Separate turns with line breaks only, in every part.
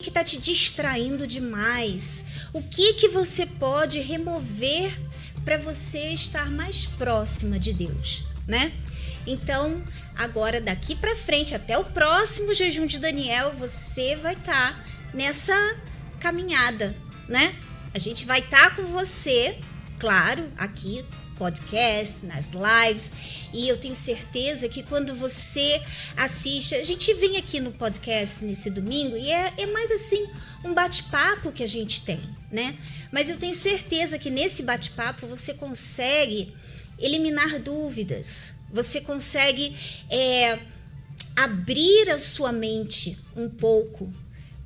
que está te distraindo demais? O que que você pode remover para você estar mais próxima de Deus, né? Então, agora daqui para frente até o próximo jejum de Daniel, você vai estar tá nessa caminhada, né? A gente vai estar tá com você, claro, aqui podcast, nas lives, e eu tenho certeza que quando você assiste, a gente vem aqui no podcast nesse domingo e é, é mais assim um bate-papo que a gente tem, né? Mas eu tenho certeza que nesse bate-papo você consegue eliminar dúvidas, você consegue é, abrir a sua mente um pouco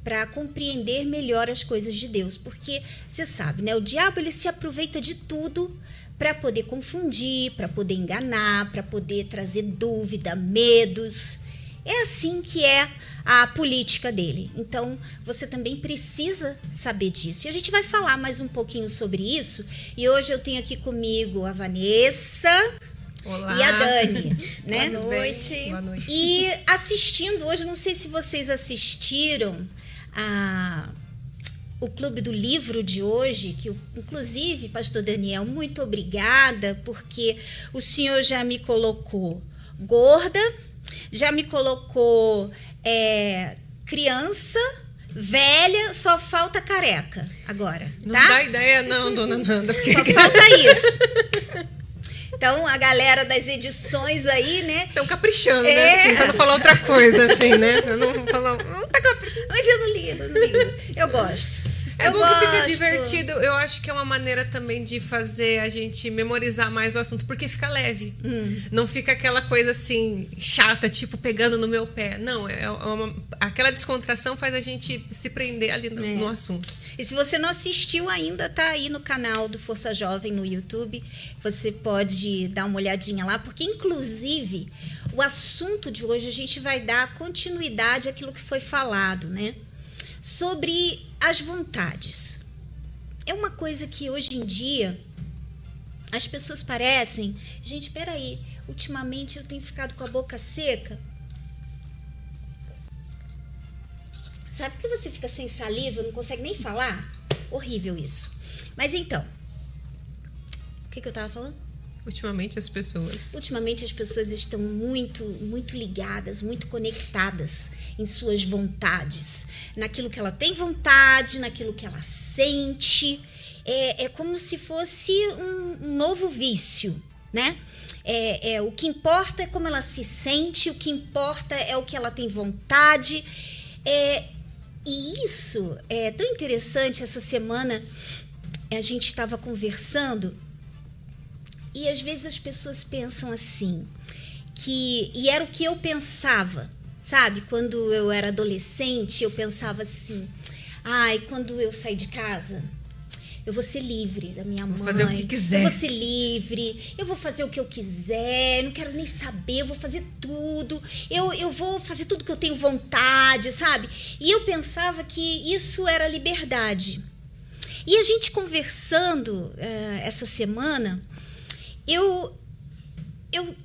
para compreender melhor as coisas de Deus, porque você sabe, né? O diabo ele se aproveita de tudo para poder confundir, para poder enganar, para poder trazer dúvida, medos. É assim que é a política dele. Então, você também precisa saber disso. E a gente vai falar mais um pouquinho sobre isso. E hoje eu tenho aqui comigo a Vanessa.
Olá.
E a Dani, né?
Boa noite. Boa noite.
E assistindo hoje, não sei se vocês assistiram a o Clube do Livro de hoje, que inclusive, pastor Daniel, muito obrigada, porque o senhor já me colocou gorda, já me colocou é, criança, velha, só falta careca agora.
Não
tá?
dá ideia, não, dona Nanda. Porque...
Só falta isso. Então, a galera das edições aí, né?
Estão caprichando, né, é. né? Assim, pra não falar outra coisa, assim, né? Eu não falar. Não tá
Mas eu não ligo, eu não ligo. Eu gosto.
É
eu
bom
gosto.
que fica divertido. Eu acho que é uma maneira também de fazer a gente memorizar mais o assunto, porque fica leve. Hum. Não fica aquela coisa assim, chata, tipo, pegando no meu pé. Não, é uma, aquela descontração faz a gente se prender ali no, é. no assunto.
E se você não assistiu ainda, tá aí no canal do Força Jovem no YouTube. Você pode dar uma olhadinha lá, porque inclusive o assunto de hoje a gente vai dar continuidade àquilo que foi falado, né? Sobre as vontades. É uma coisa que hoje em dia as pessoas parecem. Gente, peraí, ultimamente eu tenho ficado com a boca seca. Sabe que você fica sem saliva, não consegue nem falar? Horrível isso. Mas então, o que, que eu tava falando?
Ultimamente as pessoas.
Ultimamente as pessoas estão muito, muito ligadas, muito conectadas em suas vontades, naquilo que ela tem vontade, naquilo que ela sente. É, é como se fosse um novo vício, né? É, é, o que importa é como ela se sente, o que importa é o que ela tem vontade. É, e isso é tão interessante. Essa semana a gente estava conversando e às vezes as pessoas pensam assim, que e era o que eu pensava, sabe? Quando eu era adolescente, eu pensava assim: "Ai, quando eu sair de casa, eu vou ser livre da minha
vou
mãe.
fazer o que quiser.
Eu vou ser livre. Eu vou fazer o que eu quiser. Eu não quero nem saber. Eu vou fazer tudo. Eu, eu vou fazer tudo que eu tenho vontade, sabe? E eu pensava que isso era liberdade. E a gente conversando uh, essa semana, eu eu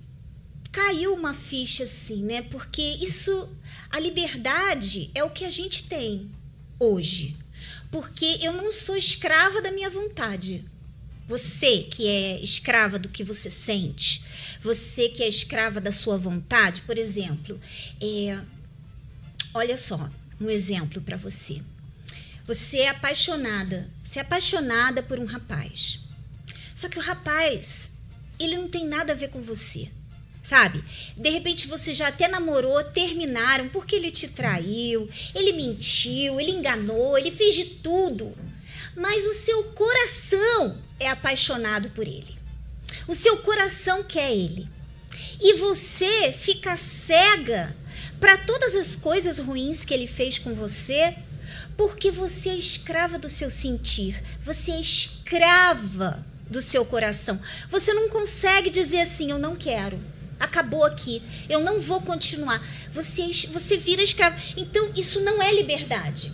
caiu uma ficha assim, né? Porque isso a liberdade é o que a gente tem hoje. Porque eu não sou escrava da minha vontade. Você que é escrava do que você sente, você que é escrava da sua vontade, por exemplo, é, olha só, um exemplo para você. Você é apaixonada, você é apaixonada por um rapaz. Só que o rapaz ele não tem nada a ver com você. Sabe? De repente você já até namorou, terminaram porque ele te traiu, ele mentiu, ele enganou, ele fez de tudo. Mas o seu coração é apaixonado por ele. O seu coração quer ele. E você fica cega para todas as coisas ruins que ele fez com você, porque você é escrava do seu sentir. Você é escrava do seu coração. Você não consegue dizer assim: eu não quero. Acabou aqui. Eu não vou continuar. Você, você vira escravo. Então, isso não é liberdade.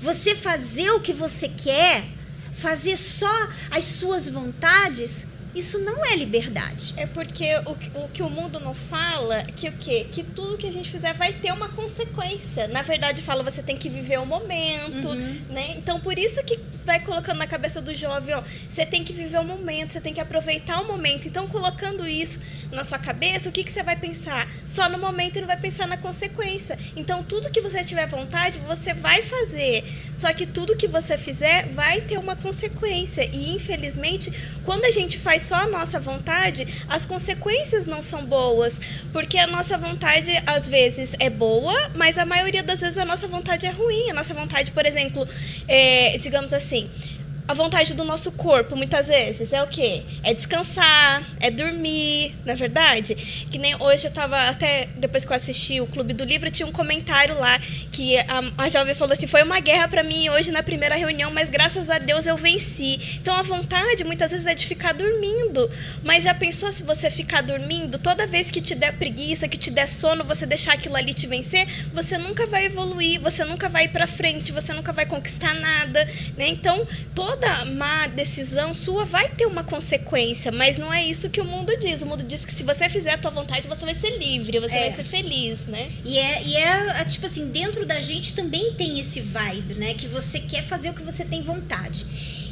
Você fazer o que você quer, fazer só as suas vontades, Isso não é liberdade.
É porque o, o que o mundo não fala, que o quê? Que tudo que a gente fizer vai ter uma consequência. Na verdade, fala você tem que viver o momento, uhum. né? Então, por isso que vai colocando na cabeça do jovem, ó, você tem que viver o momento, você tem que aproveitar o momento. Então, colocando isso na sua cabeça, o que, que você vai pensar? Só no momento e não vai pensar na consequência. Então, tudo que você tiver vontade, você vai fazer. Só que tudo que você fizer vai ter uma consequência. E, infelizmente, quando a gente faz só a nossa vontade, as consequências não são boas, porque a nossa vontade às vezes é boa, mas a maioria das vezes a nossa vontade é ruim. A nossa vontade, por exemplo, é, digamos assim, a vontade do nosso corpo, muitas vezes, é o quê? É descansar, é dormir, na é verdade? Que nem hoje eu tava, até depois que eu assisti o Clube do Livro, tinha um comentário lá que a, a jovem falou assim: foi uma guerra para mim hoje na primeira reunião, mas graças a Deus eu venci. Então a vontade muitas vezes é de ficar dormindo. Mas já pensou se você ficar dormindo, toda vez que te der preguiça, que te der sono, você deixar aquilo ali te vencer, você nunca vai evoluir, você nunca vai ir pra frente, você nunca vai conquistar nada, né? Então, toda toda má decisão sua vai ter uma consequência, mas não é isso que o mundo diz. O mundo diz que se você fizer a tua vontade, você vai ser livre, você é. vai ser feliz, né?
E é, e é, tipo assim, dentro da gente também tem esse vibe, né? Que você quer fazer o que você tem vontade.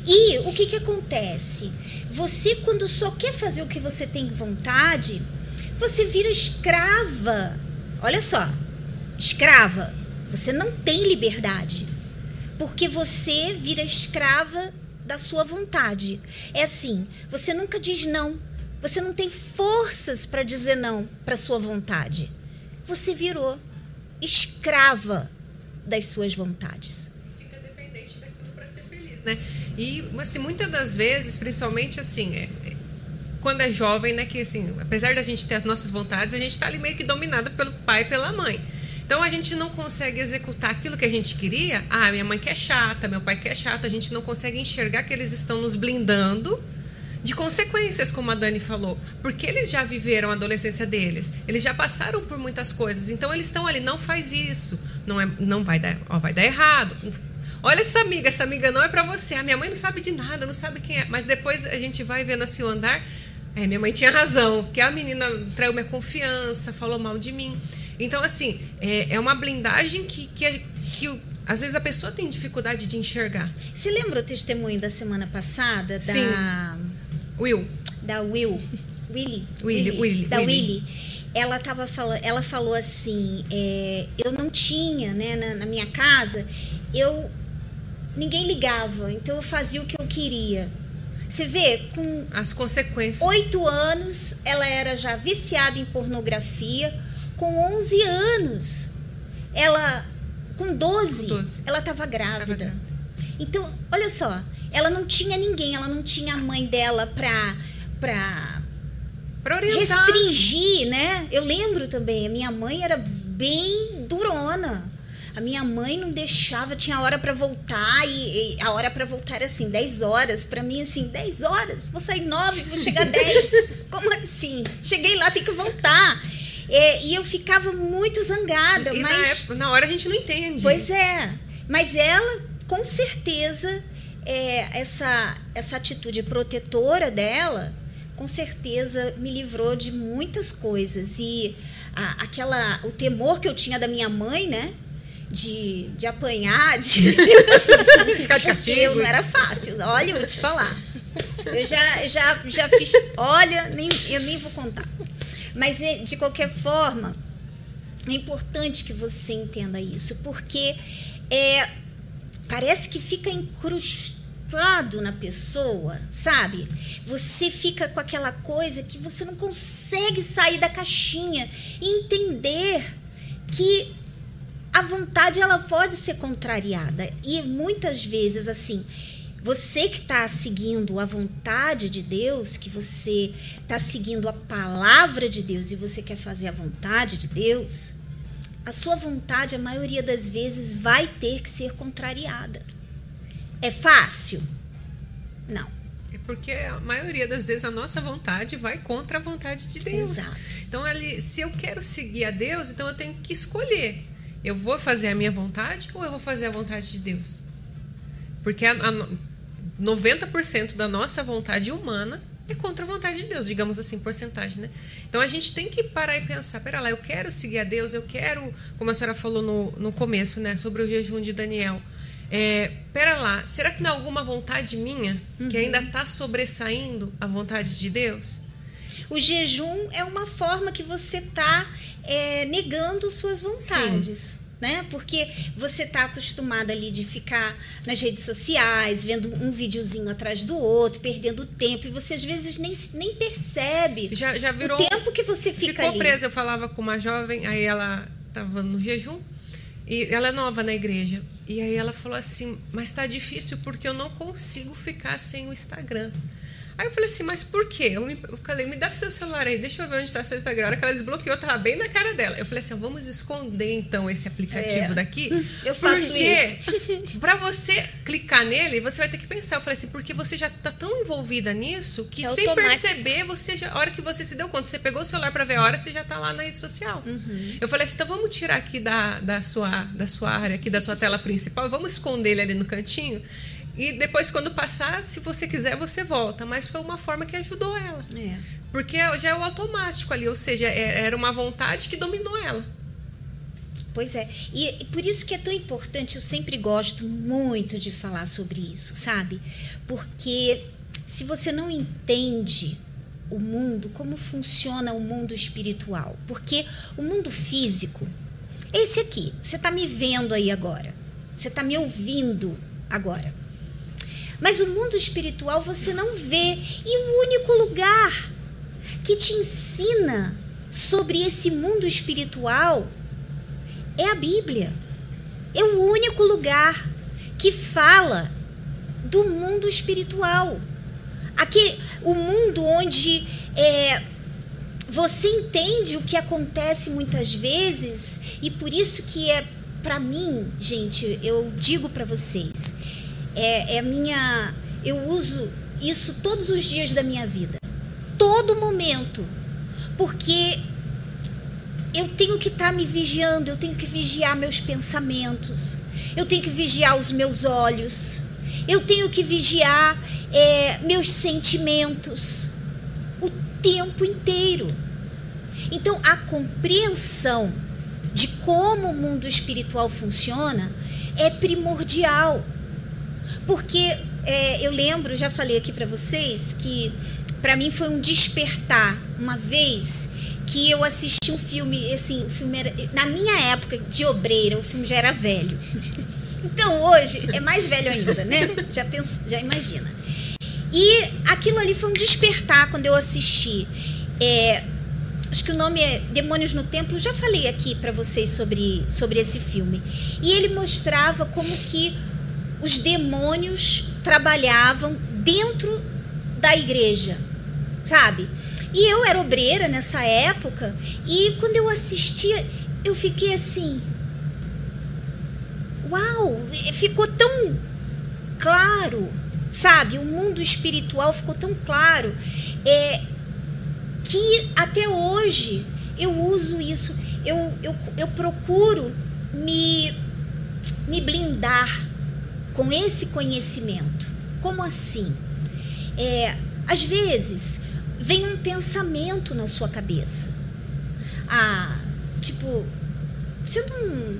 E o que que acontece? Você, quando só quer fazer o que você tem vontade, você vira escrava. Olha só, escrava. Você não tem liberdade porque você vira escrava da sua vontade. É assim, você nunca diz não. Você não tem forças para dizer não para sua vontade. Você virou escrava das suas vontades.
Fica dependente daquilo para ser feliz, né? E assim, muitas das vezes, principalmente assim, é, é, quando é jovem, né, que assim, apesar da gente ter as nossas vontades, a gente está ali meio que dominada pelo pai e pela mãe. Então a gente não consegue executar aquilo que a gente queria. Ah, minha mãe que é chata, meu pai que é chato. A gente não consegue enxergar que eles estão nos blindando de consequências, como a Dani falou, porque eles já viveram a adolescência deles, eles já passaram por muitas coisas, então eles estão ali, não faz isso, não é, não vai dar, ó, vai dar errado. Olha essa amiga, essa amiga não é para você. A minha mãe não sabe de nada, não sabe quem é, mas depois a gente vai vendo assim o andar. É, minha mãe tinha razão, porque a menina traiu minha confiança, falou mal de mim. Então, assim, é, é uma blindagem que, que, que às vezes a pessoa tem dificuldade de enxergar.
Se lembra o testemunho da semana passada da. Sim.
Will.
Da Will.
Willy. Willy, Willy.
Da Willy. Willy. Ela, tava fala, ela falou assim: é, eu não tinha, né, na, na minha casa, eu. Ninguém ligava, então eu fazia o que eu queria. Você vê, com.
As consequências.
Oito anos, ela era já viciada em pornografia com 11 anos. Ela, com 12, 12. ela estava grávida. grávida. Então, olha só, ela não tinha ninguém, ela não tinha a mãe dela para para restringir, né? Eu lembro também, a minha mãe era bem durona. A minha mãe não deixava, tinha hora para voltar e, e, a hora para voltar era assim, 10 horas. Para mim, assim, 10 horas? Vou sair 9, vou chegar 10. Como assim? Cheguei lá, tem que voltar. É, e eu ficava muito zangada. E mas
na, época, na hora a gente não entende.
Pois é. Mas ela, com certeza, é, essa, essa atitude protetora dela, com certeza me livrou de muitas coisas. E a, aquela, o temor que eu tinha da minha mãe, né? De, de apanhar, de
ficar de castigo.
Eu não era fácil. Olha, eu vou te falar. Eu já, já, já fiz. Olha, nem, eu nem vou contar. Mas, de qualquer forma, é importante que você entenda isso, porque é, parece que fica incrustado na pessoa, sabe? Você fica com aquela coisa que você não consegue sair da caixinha e entender que a vontade ela pode ser contrariada e muitas vezes assim você que está seguindo a vontade de Deus, que você está seguindo a palavra de Deus e você quer fazer a vontade de Deus, a sua vontade, a maioria das vezes, vai ter que ser contrariada. É fácil? Não.
É porque a maioria das vezes a nossa vontade vai contra a vontade de Deus. Exato. Então, ali, se eu quero seguir a Deus, então eu tenho que escolher. Eu vou fazer a minha vontade ou eu vou fazer a vontade de Deus? Porque a, a, 90% da nossa vontade humana é contra a vontade de Deus, digamos assim, porcentagem, né? Então a gente tem que parar e pensar, pera lá, eu quero seguir a Deus, eu quero, como a senhora falou no, no começo, né, sobre o jejum de Daniel. É, pera lá, será que não é alguma vontade minha uhum. que ainda está sobressaindo a vontade de Deus?
O jejum é uma forma que você está é, negando suas vontades. Sim né? Porque você está acostumada ali de ficar nas redes sociais, vendo um videozinho atrás do outro, perdendo tempo, e você às vezes nem, nem percebe
já, já virou,
o tempo que você fica
ficou
ali.
presa. Eu falava com uma jovem, aí ela estava no jejum, e ela é nova na igreja. E aí ela falou assim: Mas está difícil porque eu não consigo ficar sem o Instagram. Aí eu falei assim, mas por quê? Eu, me, eu falei, me dá seu celular aí, deixa eu ver onde está seu Instagram. A hora que ela desbloqueou, tava bem na cara dela. Eu falei assim, vamos esconder então esse aplicativo é. daqui.
Eu faço
porque para você clicar nele, você vai ter que pensar. Eu falei assim, porque você já tá tão envolvida nisso que é sem automático. perceber, você já, a hora que você se deu conta, você pegou o celular para ver a hora, você já tá lá na rede social. Uhum. Eu falei assim, então vamos tirar aqui da, da, sua, da sua área, aqui da sua tela principal, vamos esconder ele ali no cantinho. E depois, quando passar, se você quiser, você volta. Mas foi uma forma que ajudou ela.
É.
Porque já é o automático ali, ou seja, é, era uma vontade que dominou ela.
Pois é. E por isso que é tão importante, eu sempre gosto muito de falar sobre isso, sabe? Porque se você não entende o mundo, como funciona o mundo espiritual, porque o mundo físico, esse aqui, você está me vendo aí agora, você está me ouvindo agora. Mas o mundo espiritual você não vê. E o único lugar que te ensina sobre esse mundo espiritual é a Bíblia. É o único lugar que fala do mundo espiritual. Aquele, o mundo onde é, você entende o que acontece muitas vezes e por isso que é para mim, gente, eu digo para vocês, é, é minha. Eu uso isso todos os dias da minha vida. Todo momento. Porque eu tenho que estar tá me vigiando, eu tenho que vigiar meus pensamentos, eu tenho que vigiar os meus olhos, eu tenho que vigiar é, meus sentimentos o tempo inteiro. Então, a compreensão de como o mundo espiritual funciona é primordial. Porque é, eu lembro, já falei aqui para vocês, que para mim foi um despertar. Uma vez que eu assisti um filme, assim, o filme era, na minha época de obreira, o filme já era velho. Então hoje é mais velho ainda, né? Já penso, já imagina. E aquilo ali foi um despertar quando eu assisti. É, acho que o nome é Demônios no Templo. Já falei aqui para vocês sobre, sobre esse filme. E ele mostrava como que os demônios trabalhavam dentro da igreja, sabe? E eu era obreira nessa época e quando eu assistia, eu fiquei assim, uau, ficou tão claro, sabe? O mundo espiritual ficou tão claro é, que até hoje eu uso isso, eu, eu, eu procuro me, me blindar com esse conhecimento. Como assim? É, às vezes vem um pensamento na sua cabeça. Ah, tipo, você não.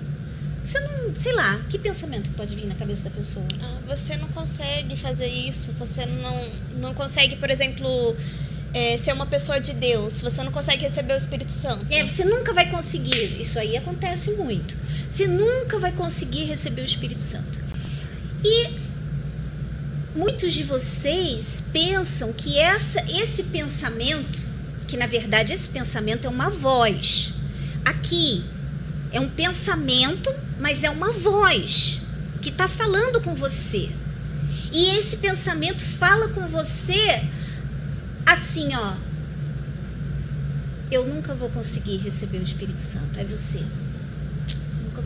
Você não. Sei lá, que pensamento pode vir na cabeça da pessoa?
Ah, você não consegue fazer isso, você não, não consegue, por exemplo. É, ser uma pessoa de Deus, você não consegue receber o Espírito Santo.
É, você nunca vai conseguir. Isso aí acontece muito. Você nunca vai conseguir receber o Espírito Santo. E muitos de vocês pensam que essa, esse pensamento, que na verdade esse pensamento é uma voz. Aqui é um pensamento, mas é uma voz que está falando com você. E esse pensamento fala com você assim, ó. Eu nunca vou conseguir receber o Espírito Santo. É você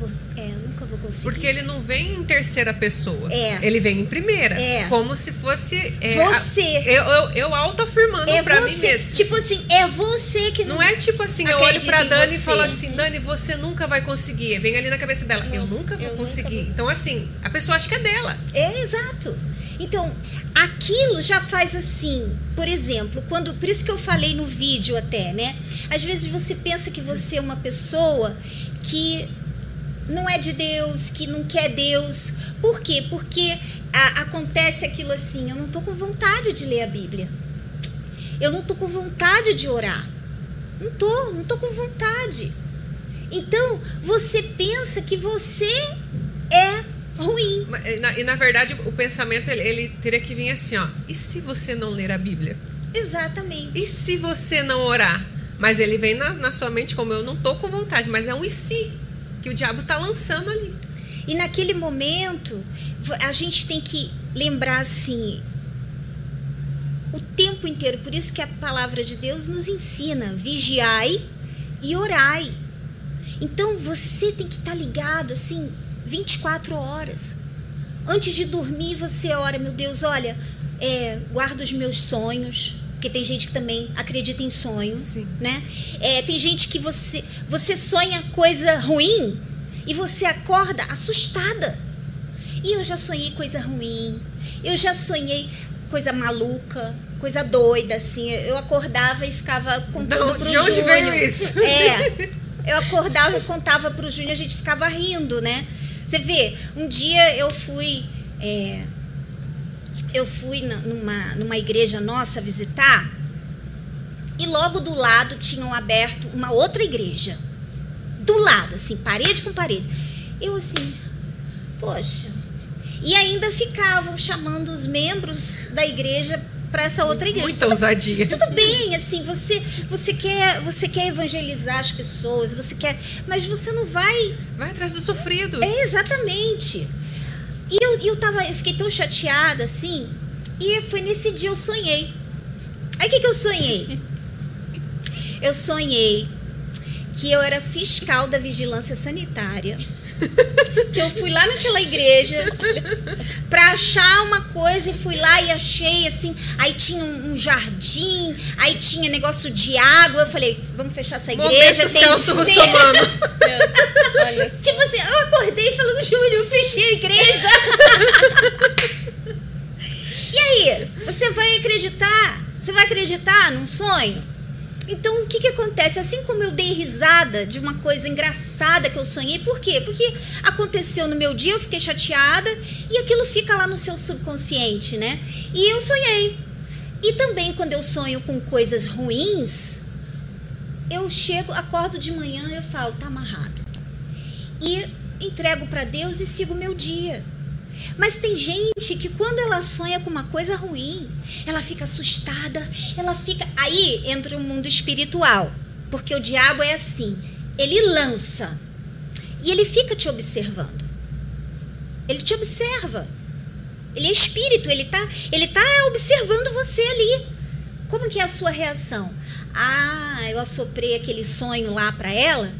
vou, é, nunca vou conseguir.
Porque ele não vem em terceira pessoa.
É.
Ele vem em primeira.
É.
Como se fosse. É,
você.
eu, eu, eu autoafirmando
é
pra
você.
mim mesmo.
Tipo assim, é você que
não. Não é tipo assim, eu olho pra Dani e falo assim, Dani, você nunca vai conseguir. Vem ali na cabeça dela, não, eu nunca vou eu conseguir. Nunca vou... Então, assim, a pessoa acha que é dela.
É, exato. Então, aquilo já faz assim. Por exemplo, quando, por isso que eu falei no vídeo até, né? Às vezes você pensa que você é uma pessoa que não é de Deus, que não quer Deus. Por quê? Porque a, acontece aquilo assim, eu não tô com vontade de ler a Bíblia. Eu não tô com vontade de orar. Não tô, não tô com vontade. Então, você pensa que você é ruim.
E na, e na verdade, o pensamento ele, ele, teria que vir assim, ó. E se você não ler a Bíblia?
Exatamente.
E se você não orar? Mas ele vem na, na sua mente como eu não tô com vontade, mas é um e se que o diabo tá lançando ali.
E naquele momento, a gente tem que lembrar assim, o tempo inteiro. Por isso que a palavra de Deus nos ensina: vigiai e orai. Então você tem que estar tá ligado assim 24 horas. Antes de dormir, você ora, meu Deus, olha, é, guarda os meus sonhos. Porque tem gente que também acredita em sonho, Sim. né? É, tem gente que você, você sonha coisa ruim e você acorda assustada. E eu já sonhei coisa ruim. Eu já sonhei coisa maluca, coisa doida, assim. Eu acordava e ficava contando Não, pro
De onde veio isso?
É. Eu acordava e contava pro Júnior, a gente ficava rindo, né? Você vê, um dia eu fui. É, eu fui numa, numa igreja nossa visitar e logo do lado tinham aberto uma outra igreja. Do lado, assim, parede com parede. Eu assim, poxa. E ainda ficavam chamando os membros da igreja para essa outra igreja.
Muita tudo, ousadia.
Tudo bem, assim, você você quer você quer evangelizar as pessoas, você quer, mas você não vai
vai atrás dos sofridos.
É exatamente. E eu, eu tava, eu fiquei tão chateada assim, e foi nesse dia eu sonhei. Aí o que que eu sonhei? Eu sonhei que eu era fiscal da vigilância sanitária que eu fui lá naquela igreja pra achar uma coisa e fui lá e achei assim. Aí tinha um, um jardim, aí tinha negócio de água. Eu falei, vamos fechar essa igreja.
Momento tem, Celso tem...
tipo assim, eu acordei falando, Júlio, eu fechei a igreja. e aí, você vai acreditar? Você vai acreditar num sonho? Então, o que, que acontece? Assim como eu dei risada de uma coisa engraçada que eu sonhei, por quê? Porque aconteceu no meu dia, eu fiquei chateada e aquilo fica lá no seu subconsciente, né? E eu sonhei. E também quando eu sonho com coisas ruins, eu chego, acordo de manhã e eu falo, tá amarrado. E entrego para Deus e sigo o meu dia. Mas tem gente que quando ela sonha com uma coisa ruim, ela fica assustada, ela fica. Aí entra o mundo espiritual. Porque o diabo é assim: ele lança e ele fica te observando. Ele te observa. Ele é espírito, ele tá, ele tá observando você ali. Como que é a sua reação? Ah, eu assoprei aquele sonho lá para ela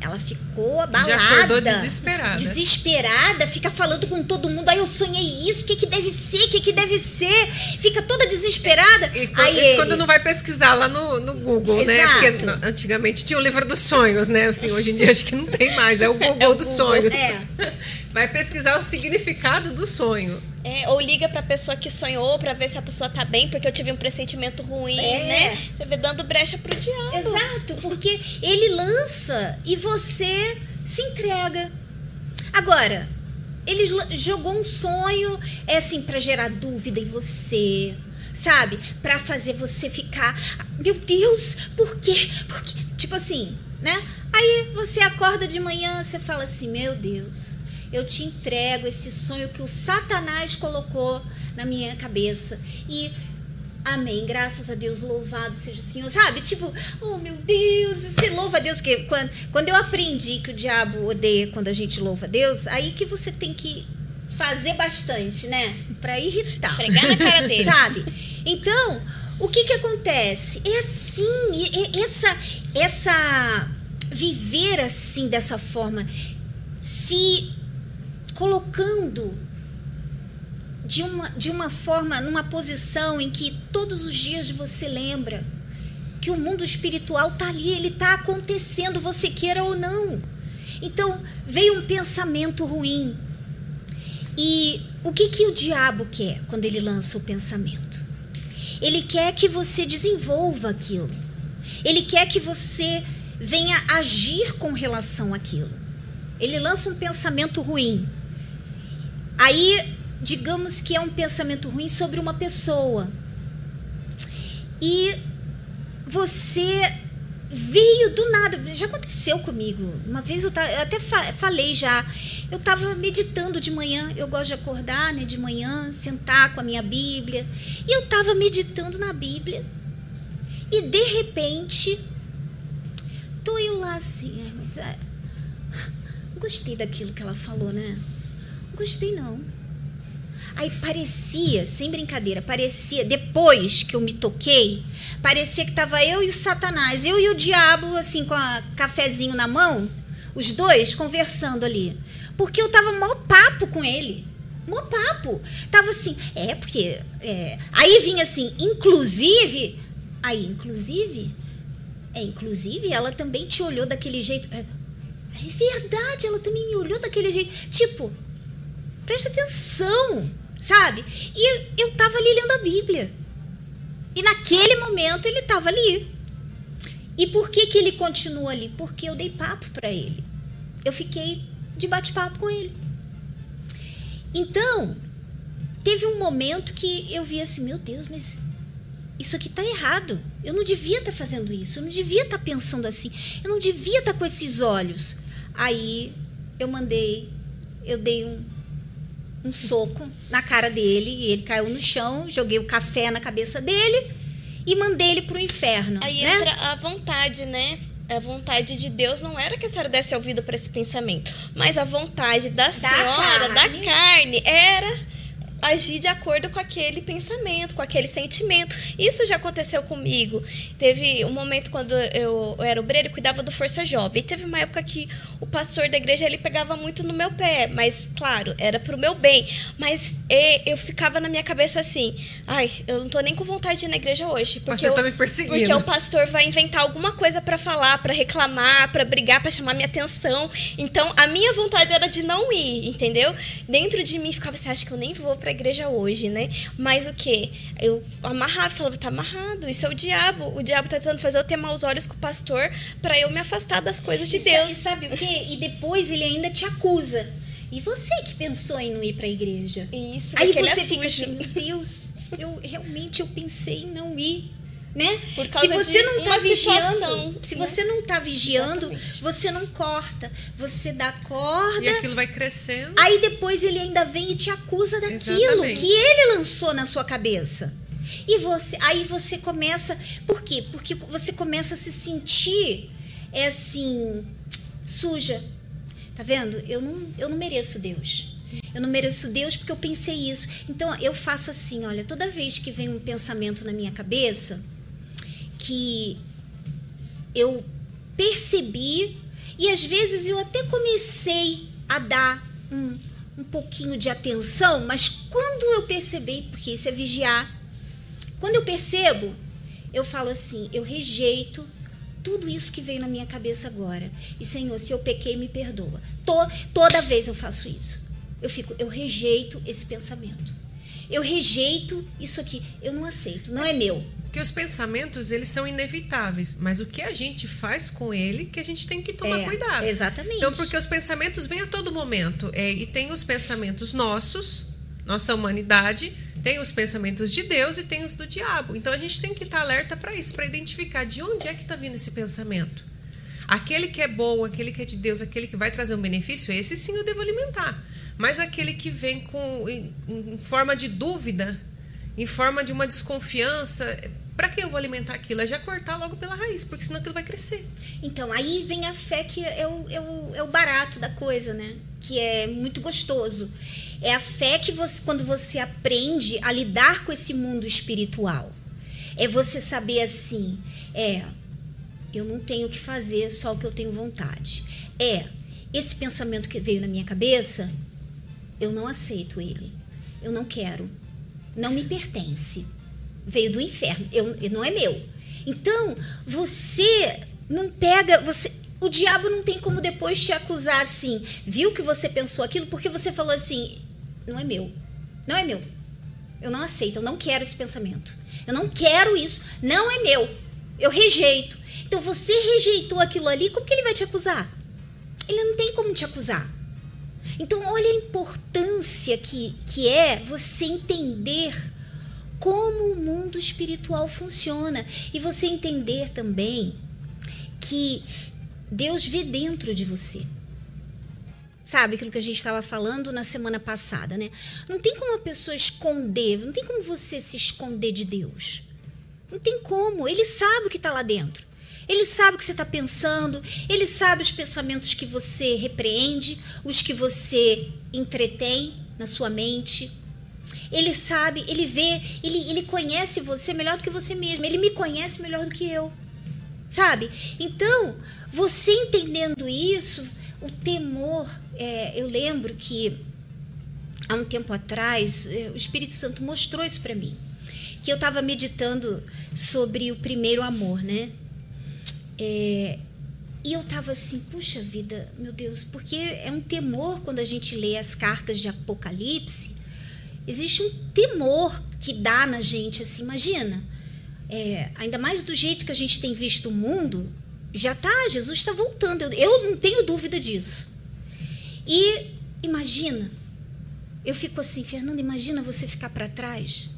ela ficou abalada. Já
acordou desesperada.
Desesperada, fica falando com todo mundo. Aí eu sonhei isso, o que, que deve ser, o que, que deve ser. Fica toda desesperada.
E quando,
Aí
isso ele... quando não vai pesquisar lá no, no Google, né? Exato. né? Porque antigamente tinha o livro dos sonhos, né? Assim, hoje em dia acho que não tem mais, é o Google é o dos Google, sonhos. É. Vai pesquisar o significado do sonho.
É, ou liga para a pessoa que sonhou para ver se a pessoa tá bem, porque eu tive um pressentimento ruim, é. né? Você vê dando brecha pro diabo.
Exato, porque ele lança e você se entrega. Agora, ele jogou um sonho, é assim, para gerar dúvida em você, sabe? Para fazer você ficar, meu Deus, por quê? Por quê? Tipo assim, né? Aí você acorda de manhã, você fala assim, meu Deus, eu te entrego esse sonho que o Satanás colocou na minha cabeça. E Amém. Graças a Deus, louvado seja o Senhor. Sabe? Tipo, oh meu Deus, você louva a Deus. Porque quando, quando eu aprendi que o diabo odeia quando a gente louva a Deus, aí que você tem que fazer bastante, né? Pra irritar.
Pregar na cara dele.
Sabe? Então, o que que acontece? É assim, é essa, essa. Viver assim, dessa forma, se colocando de uma, de uma forma, numa posição em que todos os dias você lembra que o mundo espiritual está ali, ele está acontecendo, você queira ou não. Então, veio um pensamento ruim. E o que, que o diabo quer quando ele lança o pensamento? Ele quer que você desenvolva aquilo. Ele quer que você venha agir com relação àquilo. Ele lança um pensamento ruim. Aí, digamos que é um pensamento ruim sobre uma pessoa. E você veio do nada. Já aconteceu comigo. Uma vez eu, eu até fa falei já. Eu estava meditando de manhã. Eu gosto de acordar né, de manhã, sentar com a minha Bíblia. E eu estava meditando na Bíblia. E de repente, tô eu lá assim. Mas é, gostei daquilo que ela falou, né? Gostei não. Aí parecia, sem brincadeira, parecia, depois que eu me toquei, parecia que tava eu e o Satanás, eu e o diabo, assim, com a cafezinho na mão, os dois conversando ali. Porque eu tava mó papo com ele. Mó papo. Tava assim, é, porque. É... Aí vinha assim, inclusive. Aí, inclusive. É, inclusive, ela também te olhou daquele jeito. É, é verdade, ela também me olhou daquele jeito. Tipo, presta atenção sabe? E eu tava ali lendo a Bíblia. E naquele momento ele estava ali. E por que, que ele continua ali? Porque eu dei papo para ele. Eu fiquei de bate-papo com ele. Então, teve um momento que eu vi assim: meu Deus, mas isso aqui tá errado. Eu não devia estar tá fazendo isso. Eu não devia estar tá pensando assim. Eu não devia estar tá com esses olhos. Aí eu mandei, eu dei um um soco na cara dele e ele caiu no chão, joguei o café na cabeça dele e mandei ele pro inferno.
Aí
né?
entra a vontade, né? A vontade de Deus não era que a senhora desse ouvido para esse pensamento, mas a vontade da, da senhora, carne. da carne, era agir de acordo com aquele pensamento, com aquele sentimento. Isso já aconteceu comigo. Teve um momento quando eu, eu era obreiro e cuidava do Força Jovem. E teve uma época que o pastor da igreja ele pegava muito no meu pé, mas claro, era pro meu bem. Mas eu ficava na minha cabeça assim: ai, eu não tô nem com vontade de ir na igreja hoje. Porque,
pastor tá me perseguindo.
porque o pastor vai inventar alguma coisa para falar, para reclamar, para brigar, para chamar minha atenção. Então a minha vontade era de não ir, entendeu? Dentro de mim ficava assim: acho que eu nem vou pra igreja hoje, né? Mas o que? Eu amarrava, falava, tá amarrado, isso é o diabo. O diabo tá tentando fazer eu ter maus olhos com o pastor para eu me afastar das coisas de
e
Deus.
Sabe, sabe o quê? E depois ele ainda te acusa. E você que pensou em não ir para a igreja?
Isso.
Aí você fica assim, meu Deus, eu realmente eu pensei em não ir né? se você não está vigiando, se né? você não tá vigiando, Exatamente. você não corta, você dá corda.
E aquilo vai crescendo.
Aí depois ele ainda vem e te acusa daquilo Exatamente. que ele lançou na sua cabeça. E você, aí você começa, por quê? Porque você começa a se sentir é assim suja. Tá vendo? Eu não, eu não mereço Deus. Eu não mereço Deus porque eu pensei isso. Então eu faço assim, olha, toda vez que vem um pensamento na minha cabeça, que eu percebi e às vezes eu até comecei a dar um, um pouquinho de atenção, mas quando eu percebi, porque isso é vigiar, quando eu percebo, eu falo assim: eu rejeito tudo isso que veio na minha cabeça agora. E Senhor, se eu pequei, me perdoa. To, toda vez eu faço isso. Eu fico, eu rejeito esse pensamento. Eu rejeito isso aqui. Eu não aceito, não é meu.
Porque os pensamentos, eles são inevitáveis, mas o que a gente faz com ele que a gente tem que tomar
é,
cuidado.
Exatamente.
Então, porque os pensamentos vêm a todo momento. É, e tem os pensamentos nossos, nossa humanidade, tem os pensamentos de Deus e tem os do diabo. Então, a gente tem que estar alerta para isso, para identificar de onde é que está vindo esse pensamento. Aquele que é bom, aquele que é de Deus, aquele que vai trazer um benefício, esse sim eu devo alimentar. Mas aquele que vem com, em, em forma de dúvida, em forma de uma desconfiança, para que eu vou alimentar aquilo? É já cortar logo pela raiz, porque senão aquilo vai crescer.
Então, aí vem a fé que é o, é o, é o barato da coisa, né? Que é muito gostoso. É a fé que você, quando você aprende a lidar com esse mundo espiritual. É você saber assim, é, eu não tenho que fazer, só o que eu tenho vontade. É, esse pensamento que veio na minha cabeça, eu não aceito ele. Eu não quero. Não me pertence veio do inferno, eu, não é meu. Então, você não pega, você, o diabo não tem como depois te acusar assim, viu que você pensou aquilo porque você falou assim, não é meu. Não é meu. Eu não aceito, eu não quero esse pensamento. Eu não quero isso, não é meu. Eu rejeito. Então você rejeitou aquilo ali, como que ele vai te acusar? Ele não tem como te acusar. Então, olha a importância que, que é você entender como o mundo espiritual funciona e você entender também que Deus vê dentro de você. Sabe aquilo que a gente estava falando na semana passada, né? Não tem como a pessoa esconder, não tem como você se esconder de Deus. Não tem como, ele sabe o que está lá dentro. Ele sabe o que você está pensando, ele sabe os pensamentos que você repreende, os que você entretém na sua mente. Ele sabe, ele vê, ele, ele conhece você melhor do que você mesmo. Ele me conhece melhor do que eu. Sabe? Então, você entendendo isso, o temor. É, eu lembro que há um tempo atrás, é, o Espírito Santo mostrou isso para mim. Que eu estava meditando sobre o primeiro amor, né? É, e eu tava assim, puxa vida, meu Deus, porque é um temor quando a gente lê as cartas de Apocalipse. Existe um temor que dá na gente, assim, imagina. É, ainda mais do jeito que a gente tem visto o mundo, já tá, Jesus está voltando. Eu, eu não tenho dúvida disso. E imagina, eu fico assim, Fernando, imagina você ficar para trás.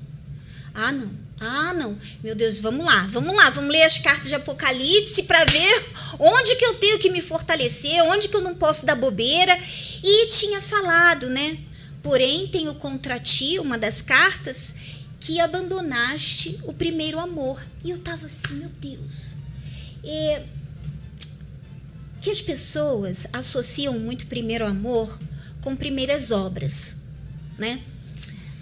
Ah, não. Ah, não. Meu Deus, vamos lá, vamos lá, vamos ler as cartas de Apocalipse para ver onde que eu tenho que me fortalecer, onde que eu não posso dar bobeira. E tinha falado, né? Porém, tenho contra ti, uma das cartas, que abandonaste o primeiro amor. E eu tava assim, meu Deus. É, que as pessoas associam muito primeiro amor com primeiras obras, né?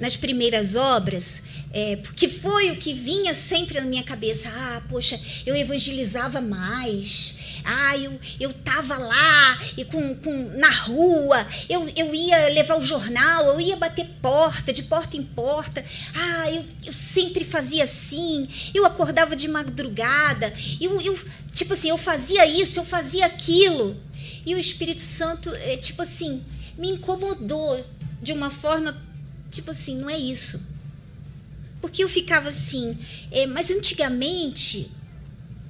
Nas primeiras obras, é, porque foi o que vinha sempre na minha cabeça. Ah, poxa, eu evangelizava mais. Ah, eu, eu tava lá e com, com, na rua. Eu, eu ia levar o jornal, eu ia bater porta, de porta em porta. Ah, eu, eu sempre fazia assim. Eu acordava de madrugada. Eu, eu, tipo assim, eu fazia isso, eu fazia aquilo. E o Espírito Santo, é, tipo assim, me incomodou de uma forma, tipo assim, não é isso porque eu ficava assim, é, mas antigamente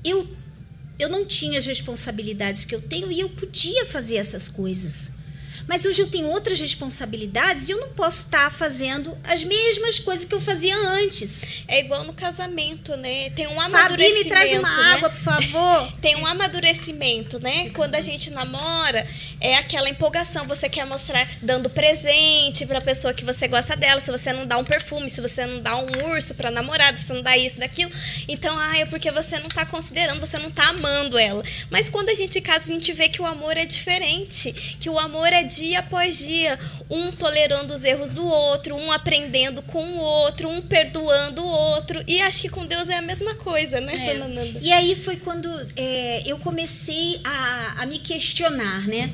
eu, eu não tinha as responsabilidades que eu tenho e eu podia fazer essas coisas. Mas hoje eu tenho outras responsabilidades e eu não posso estar fazendo as mesmas coisas que eu fazia antes.
É igual no casamento, né? Tem um amadurecimento. Fabi,
me traz uma
né?
água, por favor.
Tem um amadurecimento, né? Quando a gente namora, é aquela empolgação. Você quer mostrar dando presente para a pessoa que você gosta dela. Se você não dá um perfume, se você não dá um urso para namorada, se não dá isso, daquilo. Então, ah, é porque você não está considerando, você não está amando ela. Mas quando a gente casa, a gente vê que o amor é diferente. Que o amor é de dia após dia, um tolerando os erros do outro, um aprendendo com o outro, um perdoando o outro. E acho que com Deus é a mesma coisa, né,
é. dona Nanda? E aí foi quando é, eu comecei a, a me questionar, né?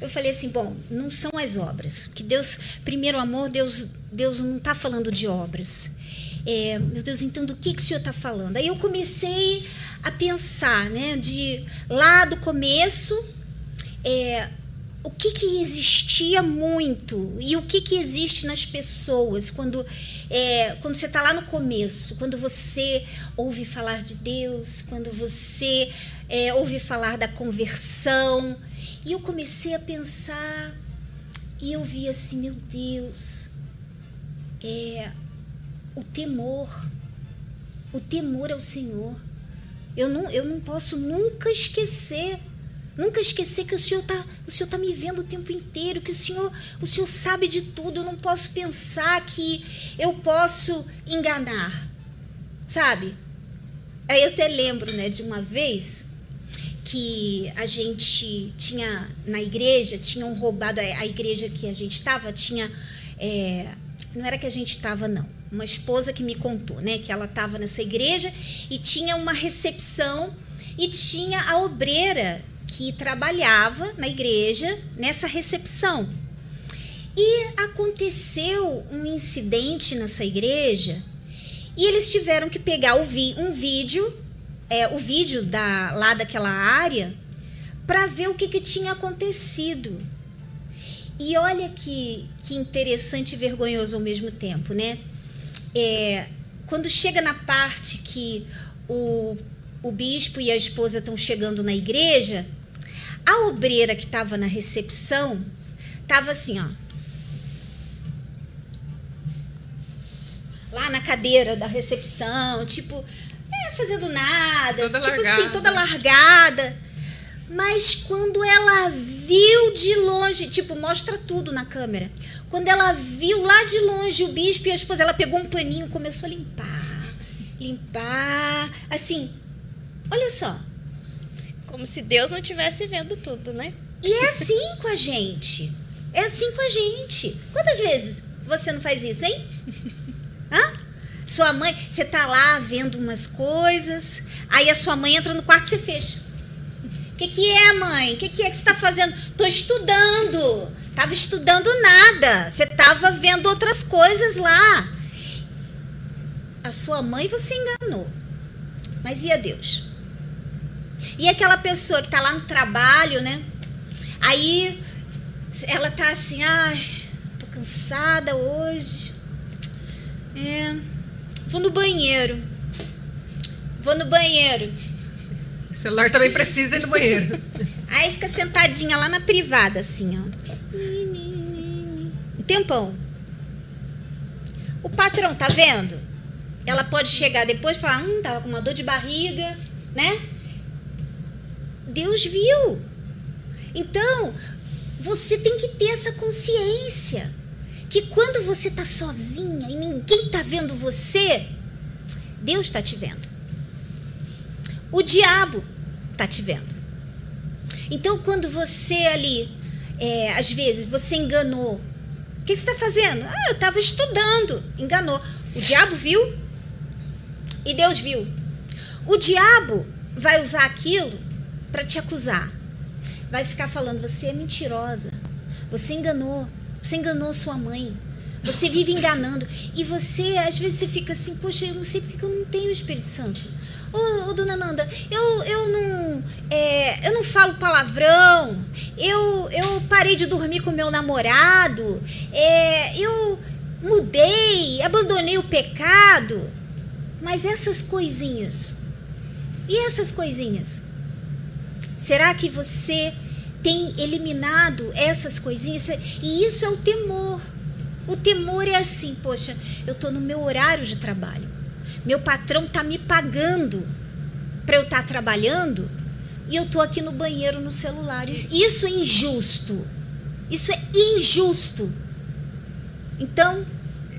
Eu falei assim, bom, não são as obras. Que Deus, primeiro amor, Deus, Deus não está falando de obras. É, meu Deus, então do que, que o Senhor está falando? Aí eu comecei a pensar, né? De lá do começo, é, o que, que existia muito e o que, que existe nas pessoas quando, é, quando você está lá no começo, quando você ouve falar de Deus, quando você é, ouve falar da conversão. E eu comecei a pensar e eu vi assim, meu Deus, é o temor, o temor ao Senhor. Eu não, eu não posso nunca esquecer Nunca esquecer que o Senhor está o Senhor tá me vendo o tempo inteiro, que o Senhor, o Senhor sabe de tudo. Eu não posso pensar que eu posso enganar. Sabe? Aí eu até lembro, né, de uma vez que a gente tinha na igreja, tinham roubado a, igreja que a gente estava, tinha é, não era que a gente estava não, uma esposa que me contou, né, que ela estava nessa igreja e tinha uma recepção e tinha a obreira que trabalhava na igreja nessa recepção. E aconteceu um incidente nessa igreja e eles tiveram que pegar um vídeo, é, o vídeo da, lá daquela área, para ver o que, que tinha acontecido. e olha que, que interessante e vergonhoso ao mesmo tempo, né? É, quando chega na parte que o, o bispo e a esposa estão chegando na igreja, a obreira que estava na recepção estava assim, ó. Lá na cadeira da recepção, tipo, é, fazendo nada,
Toda
tipo
largada.
assim, toda largada. Mas quando ela viu de longe, tipo, mostra tudo na câmera. Quando ela viu lá de longe o bispo e a esposa, ela pegou um paninho e começou a limpar. Limpar. Assim, olha só.
Como se Deus não estivesse vendo tudo, né?
E é assim com a gente. É assim com a gente. Quantas vezes você não faz isso, hein? Hã? Sua mãe, você tá lá vendo umas coisas, aí a sua mãe entra no quarto e você fecha. O que, que é, mãe? O que, que é que você está fazendo? Tô estudando. Tava estudando nada. Você tava vendo outras coisas lá. A sua mãe você enganou. Mas e a Deus? E aquela pessoa que está lá no trabalho, né? Aí ela tá assim, ai, tô cansada hoje. É, vou no banheiro. Vou no banheiro.
O celular também precisa ir no banheiro.
Aí fica sentadinha lá na privada, assim, ó. Tempão. O patrão, tá vendo? Ela pode chegar depois e falar, hum, tava com uma dor de barriga, né? Deus viu. Então, você tem que ter essa consciência que quando você tá sozinha e ninguém tá vendo você, Deus tá te vendo. O diabo tá te vendo. Então, quando você ali, é, às vezes, você enganou, o que você está fazendo? Ah, eu estava estudando, enganou. O diabo viu e Deus viu. O diabo vai usar aquilo para te acusar. Vai ficar falando: você é mentirosa, você enganou, você enganou sua mãe. Você vive enganando. E você, às vezes, você fica assim: poxa, eu não sei porque eu não tenho o Espírito Santo. Ô, ô dona Nanda, eu, eu não é, eu não falo palavrão, eu, eu parei de dormir com meu namorado, é, eu mudei, abandonei o pecado. Mas essas coisinhas, e essas coisinhas? Será que você tem eliminado essas coisinhas? E isso é o temor. O temor é assim, poxa, eu estou no meu horário de trabalho. Meu patrão tá me pagando para eu estar tá trabalhando e eu tô aqui no banheiro no celular. Isso é injusto. Isso é injusto. Então,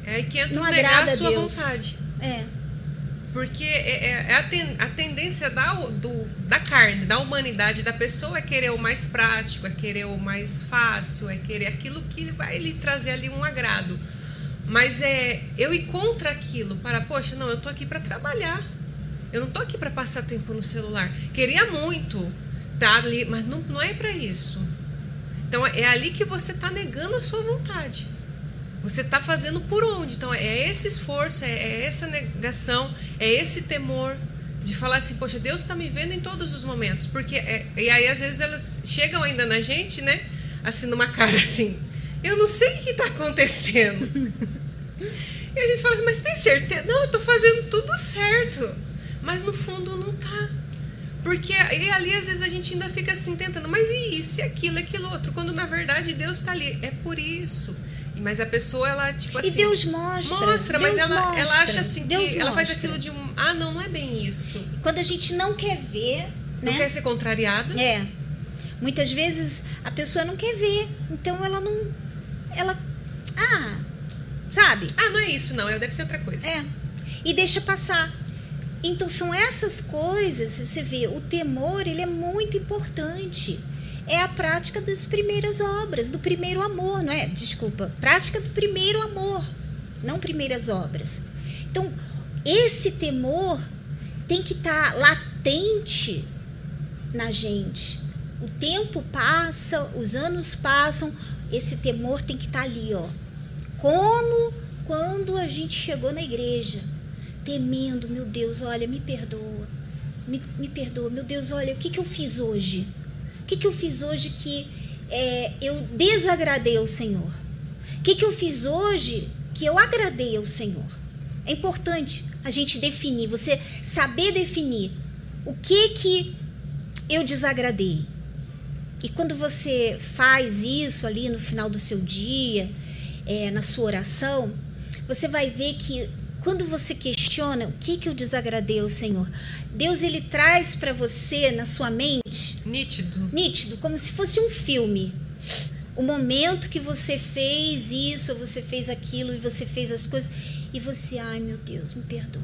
É que entra
não
negar
agrada
a sua
Deus.
vontade.
É.
Porque é, é- é a, ten- a tendência da, do, da carne, da humanidade, da pessoa é querer o mais prático, é querer o mais fácil, é querer aquilo que vai lhe trazer ali um agrado. Mas é eu ir contra aquilo para, poxa, não, eu tô aqui para trabalhar. Eu não tô aqui para passar tempo no celular. Queria muito estar ali, mas não, não é para isso. Então é ali que você está negando a sua vontade. Você está fazendo por onde? Então é esse esforço, é, é essa negação, é esse temor de falar assim, poxa, Deus está me vendo em todos os momentos. Porque é- e aí às vezes elas chegam ainda na gente, né? Assim numa cara assim, eu não sei o que está acontecendo. e a gente fala assim, mas tem certeza? Não, eu estou fazendo tudo certo. Mas no fundo não tá. Porque e ali às vezes a gente ainda fica assim tentando, mas e isso, e aquilo, aquilo outro, quando na verdade Deus está ali. É por isso. Mas a pessoa, ela, tipo assim.
E Deus mostra.
Mostra, mas
Deus
ela,
mostra.
ela acha assim
Deus
que ela faz aquilo de um. Ah, não, não é bem isso.
Quando a gente não quer ver,
Não
né?
quer ser contrariado.
É. Muitas vezes a pessoa não quer ver, então ela não ela ah, sabe?
Ah, não é isso, não. Deve ser outra coisa.
É. E deixa passar. Então são essas coisas, você vê, o temor, ele é muito importante. É a prática das primeiras obras, do primeiro amor, não é? Desculpa, prática do primeiro amor, não primeiras obras. Então, esse temor tem que estar latente na gente. O tempo passa, os anos passam, esse temor tem que estar ali, ó. Como quando a gente chegou na igreja, temendo, meu Deus, olha, me perdoa. Me, me perdoa, meu Deus, olha, o que, que eu fiz hoje? O que, que eu fiz hoje que é, eu desagradei ao Senhor? O que, que eu fiz hoje que eu agradei ao Senhor? É importante a gente definir, você saber definir o que que eu desagradei. E quando você faz isso ali no final do seu dia, é, na sua oração, você vai ver que quando você questiona o que que eu desagradei ao Senhor, Deus ele traz para você na sua mente
nítido,
nítido, como se fosse um filme. O momento que você fez isso, você fez aquilo e você fez as coisas e você, ai meu Deus, me perdoa.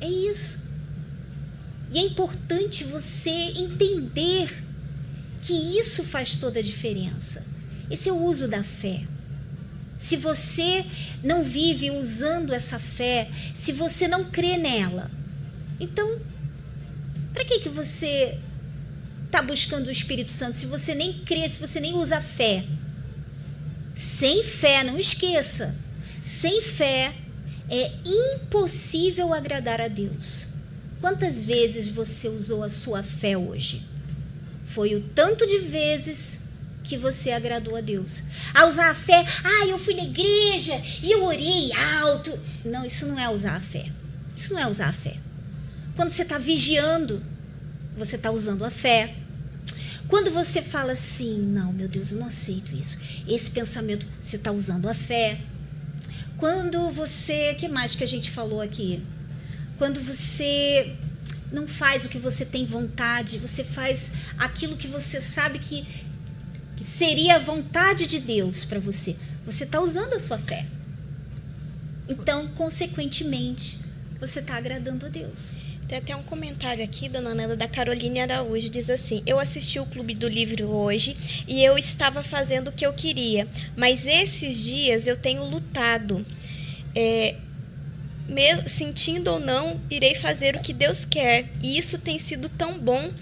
É isso. E é importante você entender que isso faz toda a diferença. Esse é o uso da fé. Se você não vive usando essa fé, se você não crê nela, então, para que, que você está buscando o Espírito Santo se você nem crê, se você nem usa fé? Sem fé, não esqueça, sem fé é impossível agradar a Deus. Quantas vezes você usou a sua fé hoje? Foi o tanto de vezes que você agradou a Deus. A usar a fé, ah, eu fui na igreja e eu orei alto. Não, isso não é usar a fé. Isso não é usar a fé. Quando você está vigiando, você está usando a fé. Quando você fala assim, não, meu Deus, eu não aceito isso. Esse pensamento, você está usando a fé. Quando você, que mais que a gente falou aqui? quando você não faz o que você tem vontade, você faz aquilo que você sabe que seria a vontade de Deus para você. Você está usando a sua fé. Então, consequentemente, você está agradando a Deus.
Tem até um comentário aqui, dona Nela, da Caroline Araújo, diz assim: Eu assisti o Clube do Livro hoje e eu estava fazendo o que eu queria, mas esses dias eu tenho lutado. É, sentindo ou não, irei fazer o que Deus quer. E isso tem sido tão bom.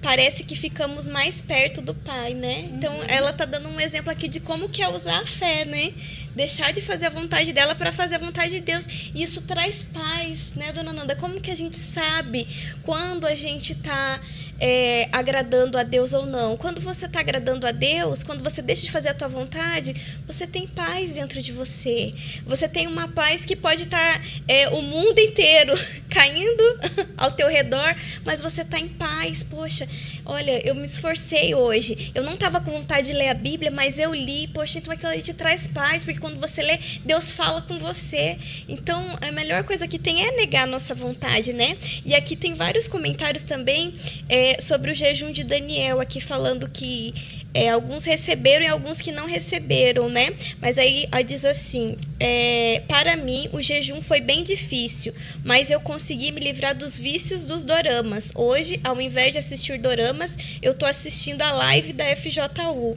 Parece que ficamos mais perto do Pai, né? Então, uhum. ela tá dando um exemplo aqui de como que é usar a fé, né? Deixar de fazer a vontade dela para fazer a vontade de Deus. E isso traz paz, né, dona Nanda? Como que a gente sabe quando a gente tá é, agradando a Deus ou não. Quando você está agradando a Deus, quando você deixa de fazer a tua vontade, você tem paz dentro de você. Você tem uma paz que pode estar tá, é, o mundo inteiro caindo ao teu redor, mas você está em paz. Poxa, olha, eu me esforcei hoje. Eu não estava com vontade de ler a Bíblia, mas eu li. Poxa, então aquilo ali te traz paz, porque quando você lê, Deus fala com você. Então, a melhor coisa que tem é negar a nossa vontade, né? E aqui tem vários comentários também. É, sobre o jejum de Daniel, aqui falando que é, alguns receberam e alguns que não receberam, né? Mas aí, diz assim: é, para mim o jejum foi bem difícil, mas eu consegui me livrar dos vícios dos doramas. Hoje, ao invés de assistir doramas, eu tô assistindo a live da FJU.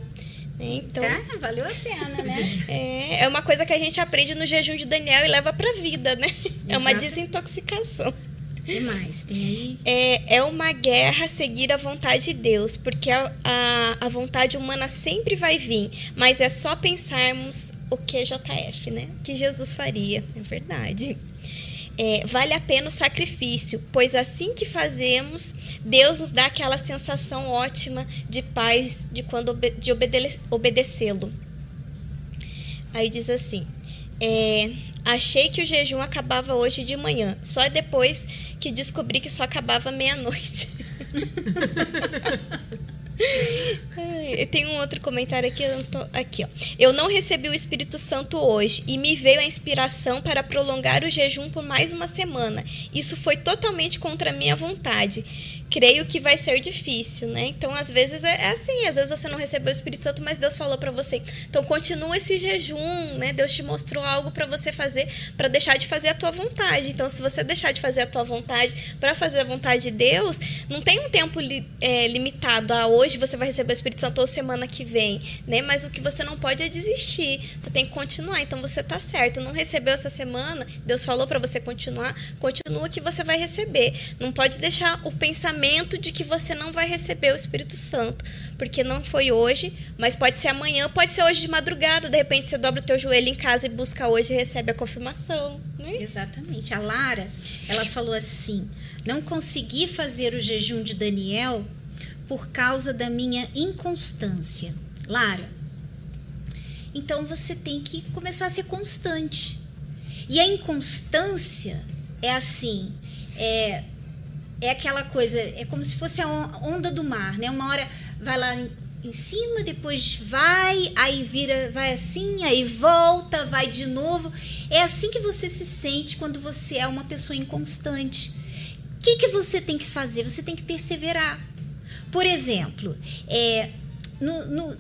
Então, tá, valeu a pena, né?
É, é uma coisa que a gente aprende no jejum de Daniel e leva para a vida, né? Exato. É uma desintoxicação
que mais? Tem aí?
É, é uma guerra seguir a vontade de Deus, porque a, a, a vontade humana sempre vai vir, mas é só pensarmos o que JF, né? O que Jesus faria, é verdade. É, vale a pena o sacrifício, pois assim que fazemos, Deus nos dá aquela sensação ótima de paz de quando de obede obedecê-lo. Aí diz assim: é, achei que o jejum acabava hoje de manhã, só depois que descobri que só acabava meia-noite. Tem um outro comentário aqui, eu tô, aqui, ó. Eu não recebi o Espírito Santo hoje e me veio a inspiração para prolongar o jejum por mais uma semana. Isso foi totalmente contra a minha vontade creio que vai ser difícil, né? Então, às vezes é, é assim, às vezes você não recebeu o Espírito Santo, mas Deus falou para você. Então, continua esse jejum, né? Deus te mostrou algo para você fazer, para deixar de fazer a tua vontade. Então, se você deixar de fazer a tua vontade para fazer a vontade de Deus, não tem um tempo li, é, limitado. Ah, hoje você vai receber o Espírito Santo ou semana que vem, né? Mas o que você não pode é desistir. Você tem que continuar. Então, você tá certo. Não recebeu essa semana, Deus falou para você continuar, continua que você vai receber. Não pode deixar o pensamento pensamento de que você não vai receber o Espírito Santo, porque não foi hoje, mas pode ser amanhã, pode ser hoje de madrugada, de repente você dobra o teu joelho em casa e busca hoje e recebe a confirmação. Né?
Exatamente. A Lara, ela falou assim: não consegui fazer o jejum de Daniel por causa da minha inconstância. Lara, então você tem que começar a ser constante. E a inconstância é assim, é, é aquela coisa, é como se fosse a onda do mar, né? Uma hora vai lá em cima, depois vai, aí vira, vai assim, aí volta, vai de novo. É assim que você se sente quando você é uma pessoa inconstante. O que, que você tem que fazer? Você tem que perseverar. Por exemplo, é, no, no,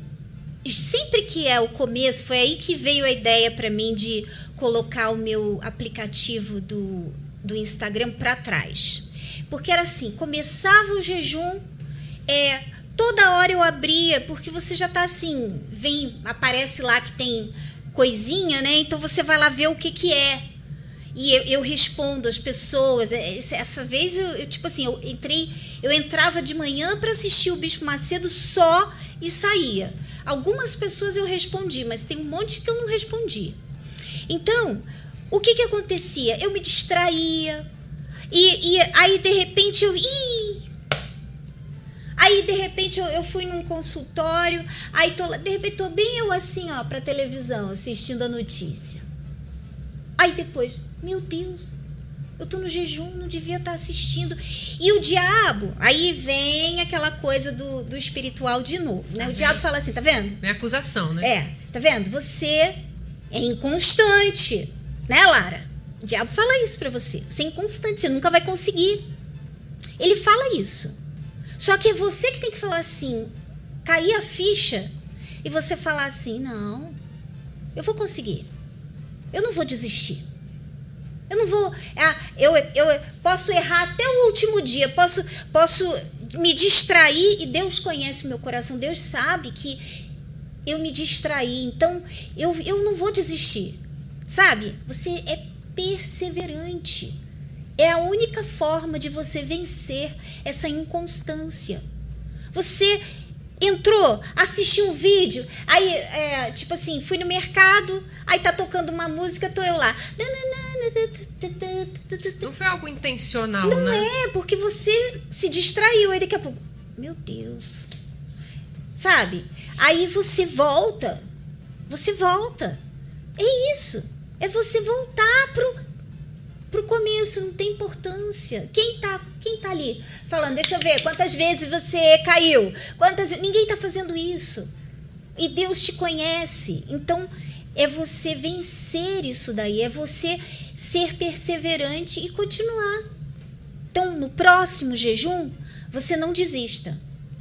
sempre que é o começo, foi aí que veio a ideia para mim de colocar o meu aplicativo do, do Instagram para trás. Porque era assim, começava o jejum, é, toda hora eu abria, porque você já tá assim, vem, aparece lá que tem coisinha, né? Então você vai lá ver o que que é. E eu, eu respondo as pessoas. É, essa vez eu, eu, tipo assim, eu entrei, eu entrava de manhã para assistir o Bispo Macedo só e saía. Algumas pessoas eu respondi, mas tem um monte que eu não respondi. Então, o que que acontecia? Eu me distraía. E, e aí de repente eu, ih, Aí, de repente, eu, eu fui num consultório, aí tô, de repente tô bem eu assim, ó, pra televisão, assistindo a notícia. Aí depois, meu Deus, eu tô no jejum, não devia estar tá assistindo. E o diabo, aí vem aquela coisa do, do espiritual de novo, né? O diabo fala assim, tá vendo?
É acusação, né?
É, tá vendo? Você é inconstante, né, Lara? O diabo fala isso pra você. Você é inconstante, você nunca vai conseguir. Ele fala isso. Só que é você que tem que falar assim, cair a ficha e você falar assim: não, eu vou conseguir. Eu não vou desistir. Eu não vou. Ah, eu, eu posso errar até o último dia, posso, posso me distrair e Deus conhece o meu coração. Deus sabe que eu me distraí. Então eu, eu não vou desistir. Sabe? Você é perseverante. É a única forma de você vencer essa inconstância. Você entrou, assistiu um vídeo, aí, é, tipo assim, fui no mercado, aí tá tocando uma música, tô eu lá.
Não foi algo intencional,
Não
né?
é, porque você se distraiu, aí daqui a pouco, meu Deus. Sabe? Aí você volta, você volta. É isso. É você voltar pro pro começo, não tem importância. Quem tá, quem tá ali falando, deixa eu ver, quantas vezes você caiu? Quantas Ninguém tá fazendo isso. E Deus te conhece. Então, é você vencer isso daí, é você ser perseverante e continuar. Então, no próximo jejum, você não desista,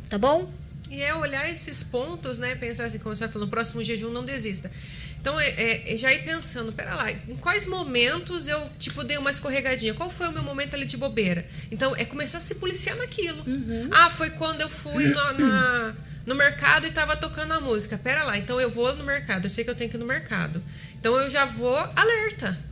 tá bom?
E é olhar esses pontos, né? Pensar assim, como você falando, no próximo jejum não desista. Então, é, é, é, já ir pensando, pera lá, em quais momentos eu, tipo, dei uma escorregadinha? Qual foi o meu momento ali de bobeira? Então, é começar a se policiar naquilo.
Uhum.
Ah, foi quando eu fui no, na, no mercado e estava tocando a música. Pera lá, então eu vou no mercado, eu sei que eu tenho que ir no mercado. Então, eu já vou alerta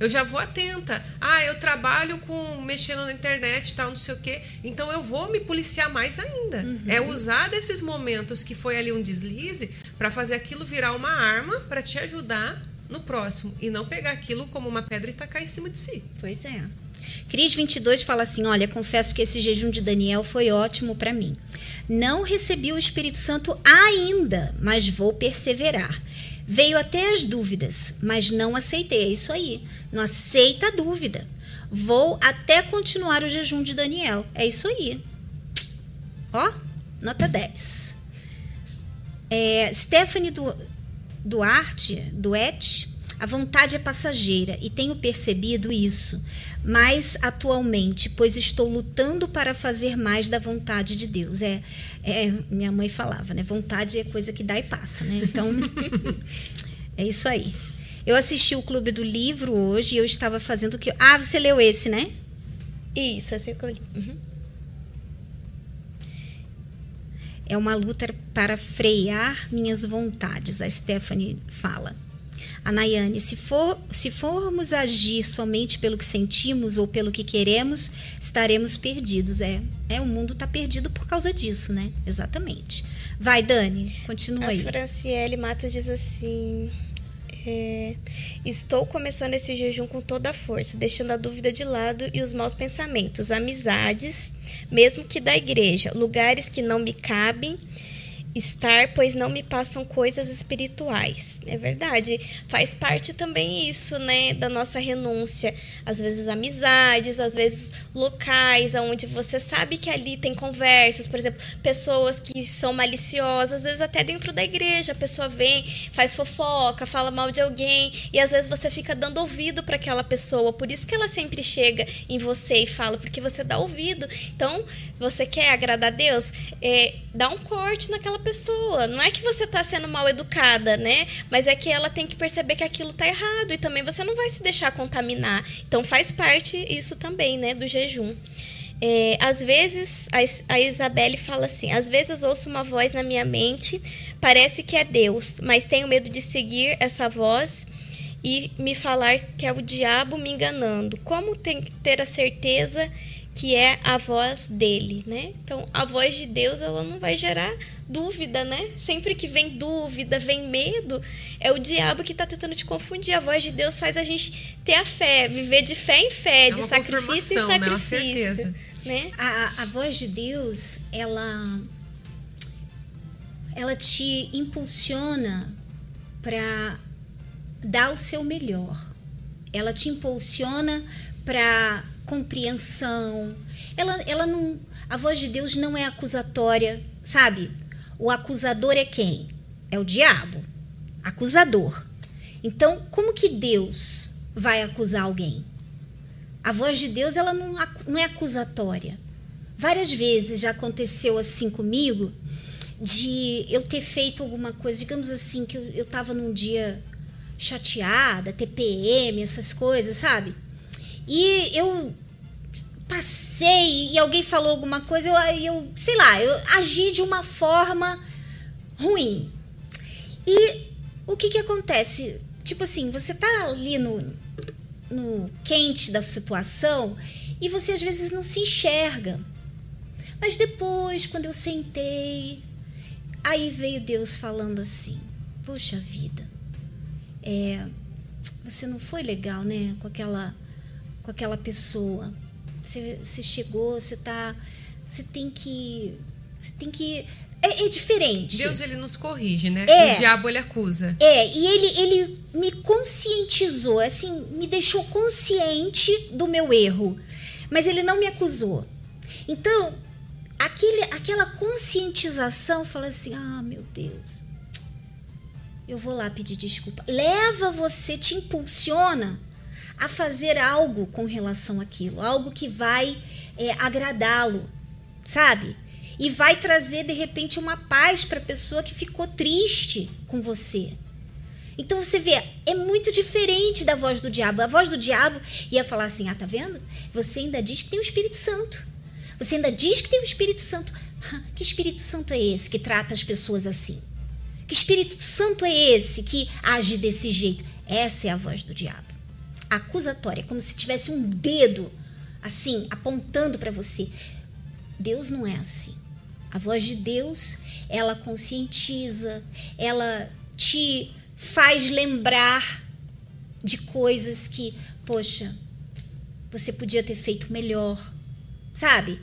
eu já vou atenta. Ah, eu trabalho com mexendo na internet e tal, não sei o quê. Então eu vou me policiar mais ainda. Uhum. É usar desses momentos que foi ali um deslize para fazer aquilo virar uma arma para te ajudar no próximo e não pegar aquilo como uma pedra e tacar em cima de si.
Pois é. Cris 22 fala assim: Olha, confesso que esse jejum de Daniel foi ótimo para mim. Não recebi o Espírito Santo ainda, mas vou perseverar. Veio até as dúvidas, mas não aceitei. É isso aí. Não aceita a dúvida. Vou até continuar o jejum de Daniel. É isso aí. Ó, nota 10. É, Stephanie du, Duarte, Duete, a vontade é passageira e tenho percebido isso mais atualmente, pois estou lutando para fazer mais da vontade de Deus. É, é minha mãe falava, né? Vontade é coisa que dá e passa, né? Então é isso aí. Eu assisti o Clube do Livro hoje e eu estava fazendo o que. Ah, você leu esse, né?
Isso, esse é que eu li. Uhum.
É uma luta para frear minhas vontades, a Stephanie fala. A Nayane, se, for, se formos agir somente pelo que sentimos ou pelo que queremos, estaremos perdidos. É, é o mundo está perdido por causa disso, né? Exatamente. Vai, Dani, continua
a
aí.
A Franciele Matos diz assim: é, Estou começando esse jejum com toda a força, deixando a dúvida de lado e os maus pensamentos, amizades, mesmo que da igreja, lugares que não me cabem estar, pois não me passam coisas espirituais. É verdade. Faz parte também isso, né, da nossa renúncia. Às vezes amizades, às vezes locais onde você sabe que ali tem conversas, por exemplo, pessoas que são maliciosas, às vezes até dentro da igreja, a pessoa vem, faz fofoca, fala mal de alguém e às vezes você fica dando ouvido para aquela pessoa. Por isso que ela sempre chega em você e fala, porque você dá ouvido. Então, você quer agradar a Deus, é, dá um corte naquela pessoa. Não é que você está sendo mal educada, né? Mas é que ela tem que perceber que aquilo está errado e também você não vai se deixar contaminar. Então faz parte isso também, né, do jejum. É, às vezes, a, Isabelle fala assim: às vezes ouço uma voz na minha mente, parece que é Deus, mas tenho medo de seguir essa voz e me falar que é o diabo me enganando. Como ter a certeza que é a voz dele, né? Então, a voz de Deus, ela não vai gerar dúvida, né? Sempre que vem dúvida, vem medo, é o diabo que está tentando te confundir. A voz de Deus faz a gente ter a fé, viver de fé em fé,
é
de sacrifício em sacrifício. Né? Uma certeza. Né?
A, a voz de Deus, ela, ela te impulsiona para dar o seu melhor. Ela te impulsiona para compreensão. Ela, ela não, a voz de Deus não é acusatória, sabe? O acusador é quem? É o diabo. Acusador. Então, como que Deus vai acusar alguém? A voz de Deus ela não, não é acusatória. Várias vezes já aconteceu assim comigo de eu ter feito alguma coisa, digamos assim, que eu estava num dia chateada, TPM, essas coisas, sabe? E eu passei e alguém falou alguma coisa, eu, eu sei lá, eu agi de uma forma ruim. E o que que acontece? Tipo assim, você tá ali no, no quente da situação e você às vezes não se enxerga. Mas depois, quando eu sentei, aí veio Deus falando assim: Poxa vida, é, você não foi legal, né? Com aquela com aquela pessoa. Você, você chegou, você tá. Você tem que. Você tem que. É, é, diferente.
Deus ele nos corrige, né? É, o diabo ele acusa.
É, e ele, ele me conscientizou, assim, me deixou consciente do meu erro. Mas ele não me acusou. Então, aquele, aquela conscientização fala assim: ah, meu Deus, eu vou lá pedir desculpa. Leva você, te impulsiona a fazer algo com relação àquilo, algo que vai é, agradá-lo, sabe? E vai trazer de repente uma paz para a pessoa que ficou triste com você. Então você vê, é muito diferente da voz do diabo. A voz do diabo ia falar assim: ah, tá vendo? Você ainda diz que tem o Espírito Santo. Você ainda diz que tem o Espírito Santo. Que Espírito Santo é esse que trata as pessoas assim? Que Espírito Santo é esse que age desse jeito? Essa é a voz do diabo acusatória, como se tivesse um dedo assim apontando para você. Deus não é assim. A voz de Deus, ela conscientiza, ela te faz lembrar de coisas que, poxa, você podia ter feito melhor, sabe?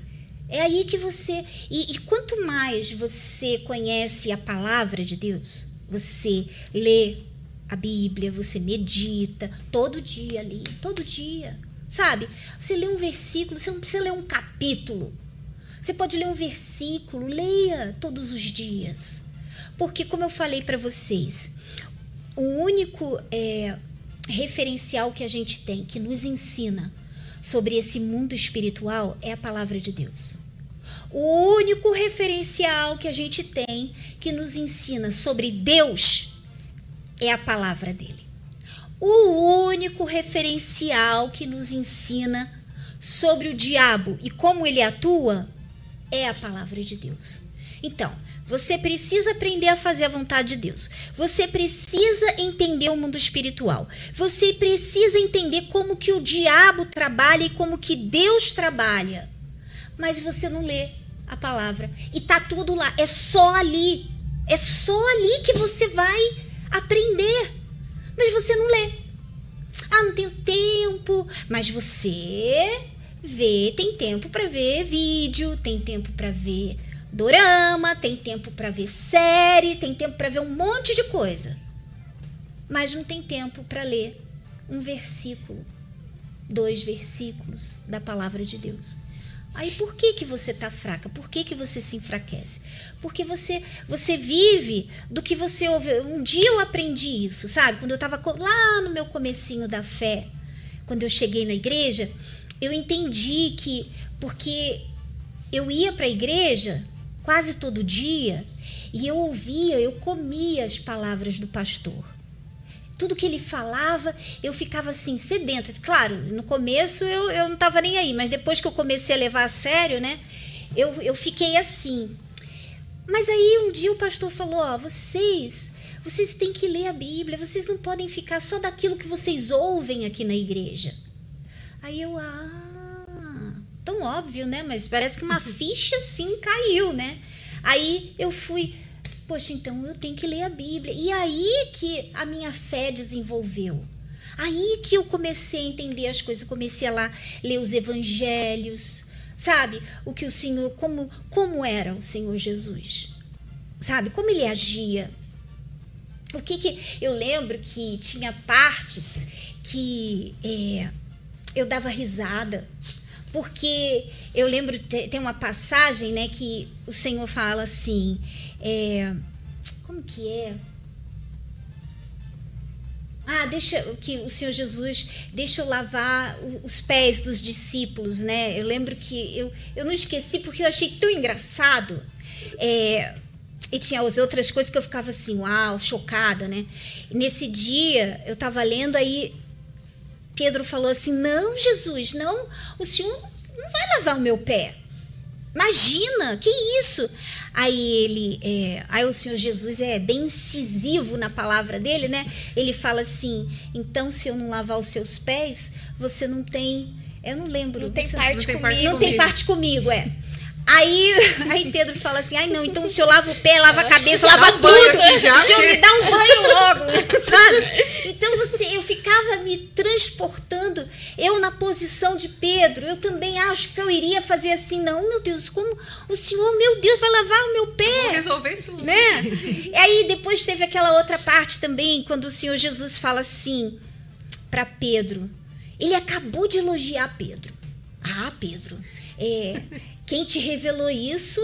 É aí que você. E, e, quanto mais você conhece a palavra de Deus, você lê a Bíblia, você medita todo dia ali, todo dia. Sabe? Você lê um versículo, você não precisa ler um capítulo. Você pode ler um versículo, leia todos os dias. Porque, como eu falei para vocês, o único é, referencial que a gente tem que nos ensina sobre esse mundo espiritual é a palavra de Deus. O único referencial que a gente tem que nos ensina sobre Deus é a palavra dele. O único referencial que nos ensina sobre o diabo e como ele atua é a palavra de Deus. Então, você precisa aprender a fazer a vontade de Deus. Você precisa entender o mundo espiritual. Você precisa entender como que o diabo trabalha e como que Deus trabalha. Mas você não lê a palavra e tá tudo lá, é só ali. É só ali que você vai aprender. Mas você não lê. Ah, não tenho tempo. Mas você vê, tem tempo para ver vídeo, tem tempo para ver dorama, tem tempo para ver série, tem tempo para ver um monte de coisa. Mas não tem tempo para ler um versículo, dois versículos da palavra de Deus. Aí por que que você tá fraca? Por que que você se enfraquece? Porque você você vive do que você ouve. Um dia eu aprendi isso, sabe? Quando eu estava lá no meu comecinho da fé, quando eu cheguei na igreja, eu entendi que porque eu ia para a igreja quase todo dia e eu ouvia, eu comia as palavras do pastor. Tudo que ele falava, eu ficava assim, sedenta. Claro, no começo eu, eu não estava nem aí, mas depois que eu comecei a levar a sério, né? Eu, eu fiquei assim. Mas aí um dia o pastor falou: Ó, vocês, vocês têm que ler a Bíblia, vocês não podem ficar só daquilo que vocês ouvem aqui na igreja. Aí eu, ah, tão óbvio, né? Mas parece que uma ficha assim caiu, né? Aí eu fui Poxa, então eu tenho que ler a Bíblia. E aí que a minha fé desenvolveu. Aí que eu comecei a entender as coisas, comecei a lá ler os evangelhos, sabe? O que o Senhor, como, como era o Senhor Jesus, sabe? Como ele agia. O que que eu lembro que tinha partes que é, eu dava risada, porque eu lembro tem uma passagem, né, que o Senhor fala assim, é, como que é? Ah, deixa que o Senhor Jesus deixa eu lavar os pés dos discípulos, né? Eu lembro que eu, eu não esqueci porque eu achei tão engraçado. É, e tinha as outras coisas que eu ficava assim, uau, chocada, né? E nesse dia eu estava lendo aí Pedro falou assim: "Não, Jesus, não, o Senhor não vai lavar o meu pé". Imagina, que isso? Aí ele, é, aí o Senhor Jesus é bem incisivo na palavra dele, né? Ele fala assim: então se eu não lavar os seus pés, você não tem, eu não lembro.
Não tem
você,
parte
não
comigo.
Parte não tem parte comigo, é. Aí, aí Pedro fala assim: ai não, então o senhor lava o pé, lava a cabeça, lava um tudo. Já, o senhor me dá um banho logo, sabe? Então você, eu ficava me transportando, eu na posição de Pedro, eu também acho que eu iria fazer assim, não, meu Deus, como o senhor, meu Deus, vai lavar o meu pé.
Vou resolver isso.
Né? E aí depois teve aquela outra parte também, quando o Senhor Jesus fala assim para Pedro. Ele acabou de elogiar Pedro. Ah, Pedro, é, quem te revelou isso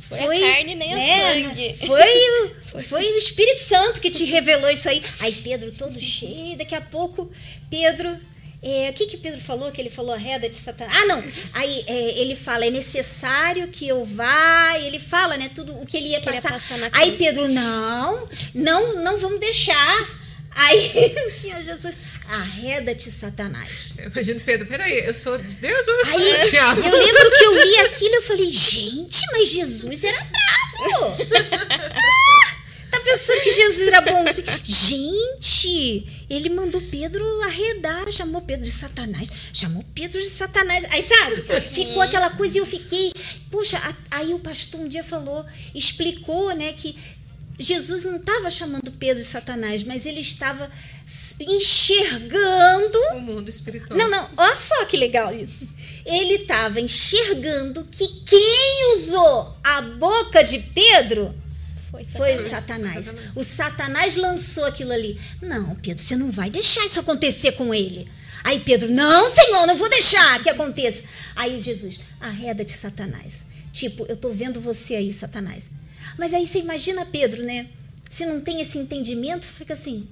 foi, foi a carne nem né, o sangue.
Foi, foi o Espírito Santo que te revelou isso aí. Aí Pedro todo cheio, daqui a pouco Pedro é, o que que Pedro falou? Que ele falou arreda de Satanás. Ah, não. Aí é, ele fala, é necessário que eu vá. Ele fala, né? Tudo o que ele ia passar. passar aí Pedro, não, não, não vamos deixar. Aí o Senhor Jesus, arreda-te, Satanás.
Eu imagino, Pedro, peraí, eu sou de Deus ou eu sou Aí,
do diabo? Eu lembro que eu li aquilo e eu falei, gente, mas Jesus era bravo. tá pensando que Jesus era bom? Assim, gente, ele mandou Pedro arredar, chamou Pedro de Satanás, chamou Pedro de Satanás. Aí, sabe, ficou aquela coisa e eu fiquei. Puxa, aí o pastor um dia falou, explicou, né, que Jesus não estava chamando Pedro de Satanás, mas ele estava enxergando
o mundo espiritual.
Não, não, olha só que legal isso. Ele estava enxergando que quem usou a boca de Pedro foi Satanás. Foi o Satanás. Satanás. O Satanás lançou aquilo ali. Não, Pedro, você não vai deixar isso acontecer com ele. Aí Pedro, não, Senhor, não vou deixar que aconteça. Aí Jesus, arreda de Satanás. Tipo, eu tô vendo você aí, Satanás. Mas aí você imagina Pedro, né? Se não tem esse entendimento, fica assim: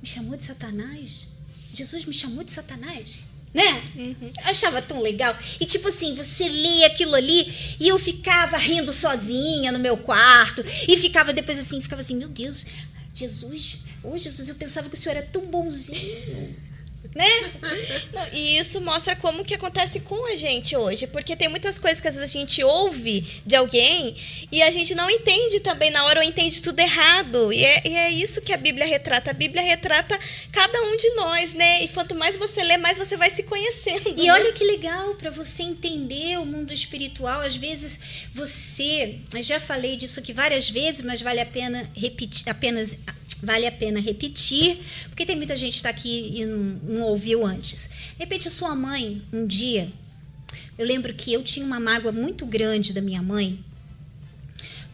me chamou de Satanás? Jesus me chamou de Satanás? Né? Uhum. Eu achava tão legal. E tipo assim, você lê aquilo ali e eu ficava rindo sozinha no meu quarto. E ficava depois assim, ficava assim, meu Deus, Jesus, ô oh, Jesus, eu pensava que o senhor era tão bonzinho né?
Não, e isso mostra como que acontece com a gente hoje, porque tem muitas coisas que às vezes a gente ouve de alguém e a gente não entende também na hora ou entende tudo errado. E é, e é isso que a Bíblia retrata. A Bíblia retrata cada um de nós, né? E quanto mais você lê, mais você vai se conhecendo.
E né? olha que legal para você entender o mundo espiritual. Às vezes você, eu já falei disso aqui várias vezes, mas vale a pena repetir, apenas vale a pena repetir, porque tem muita gente que está aqui e não, não ouviu antes. De repente, sua mãe, um dia, eu lembro que eu tinha uma mágoa muito grande da minha mãe,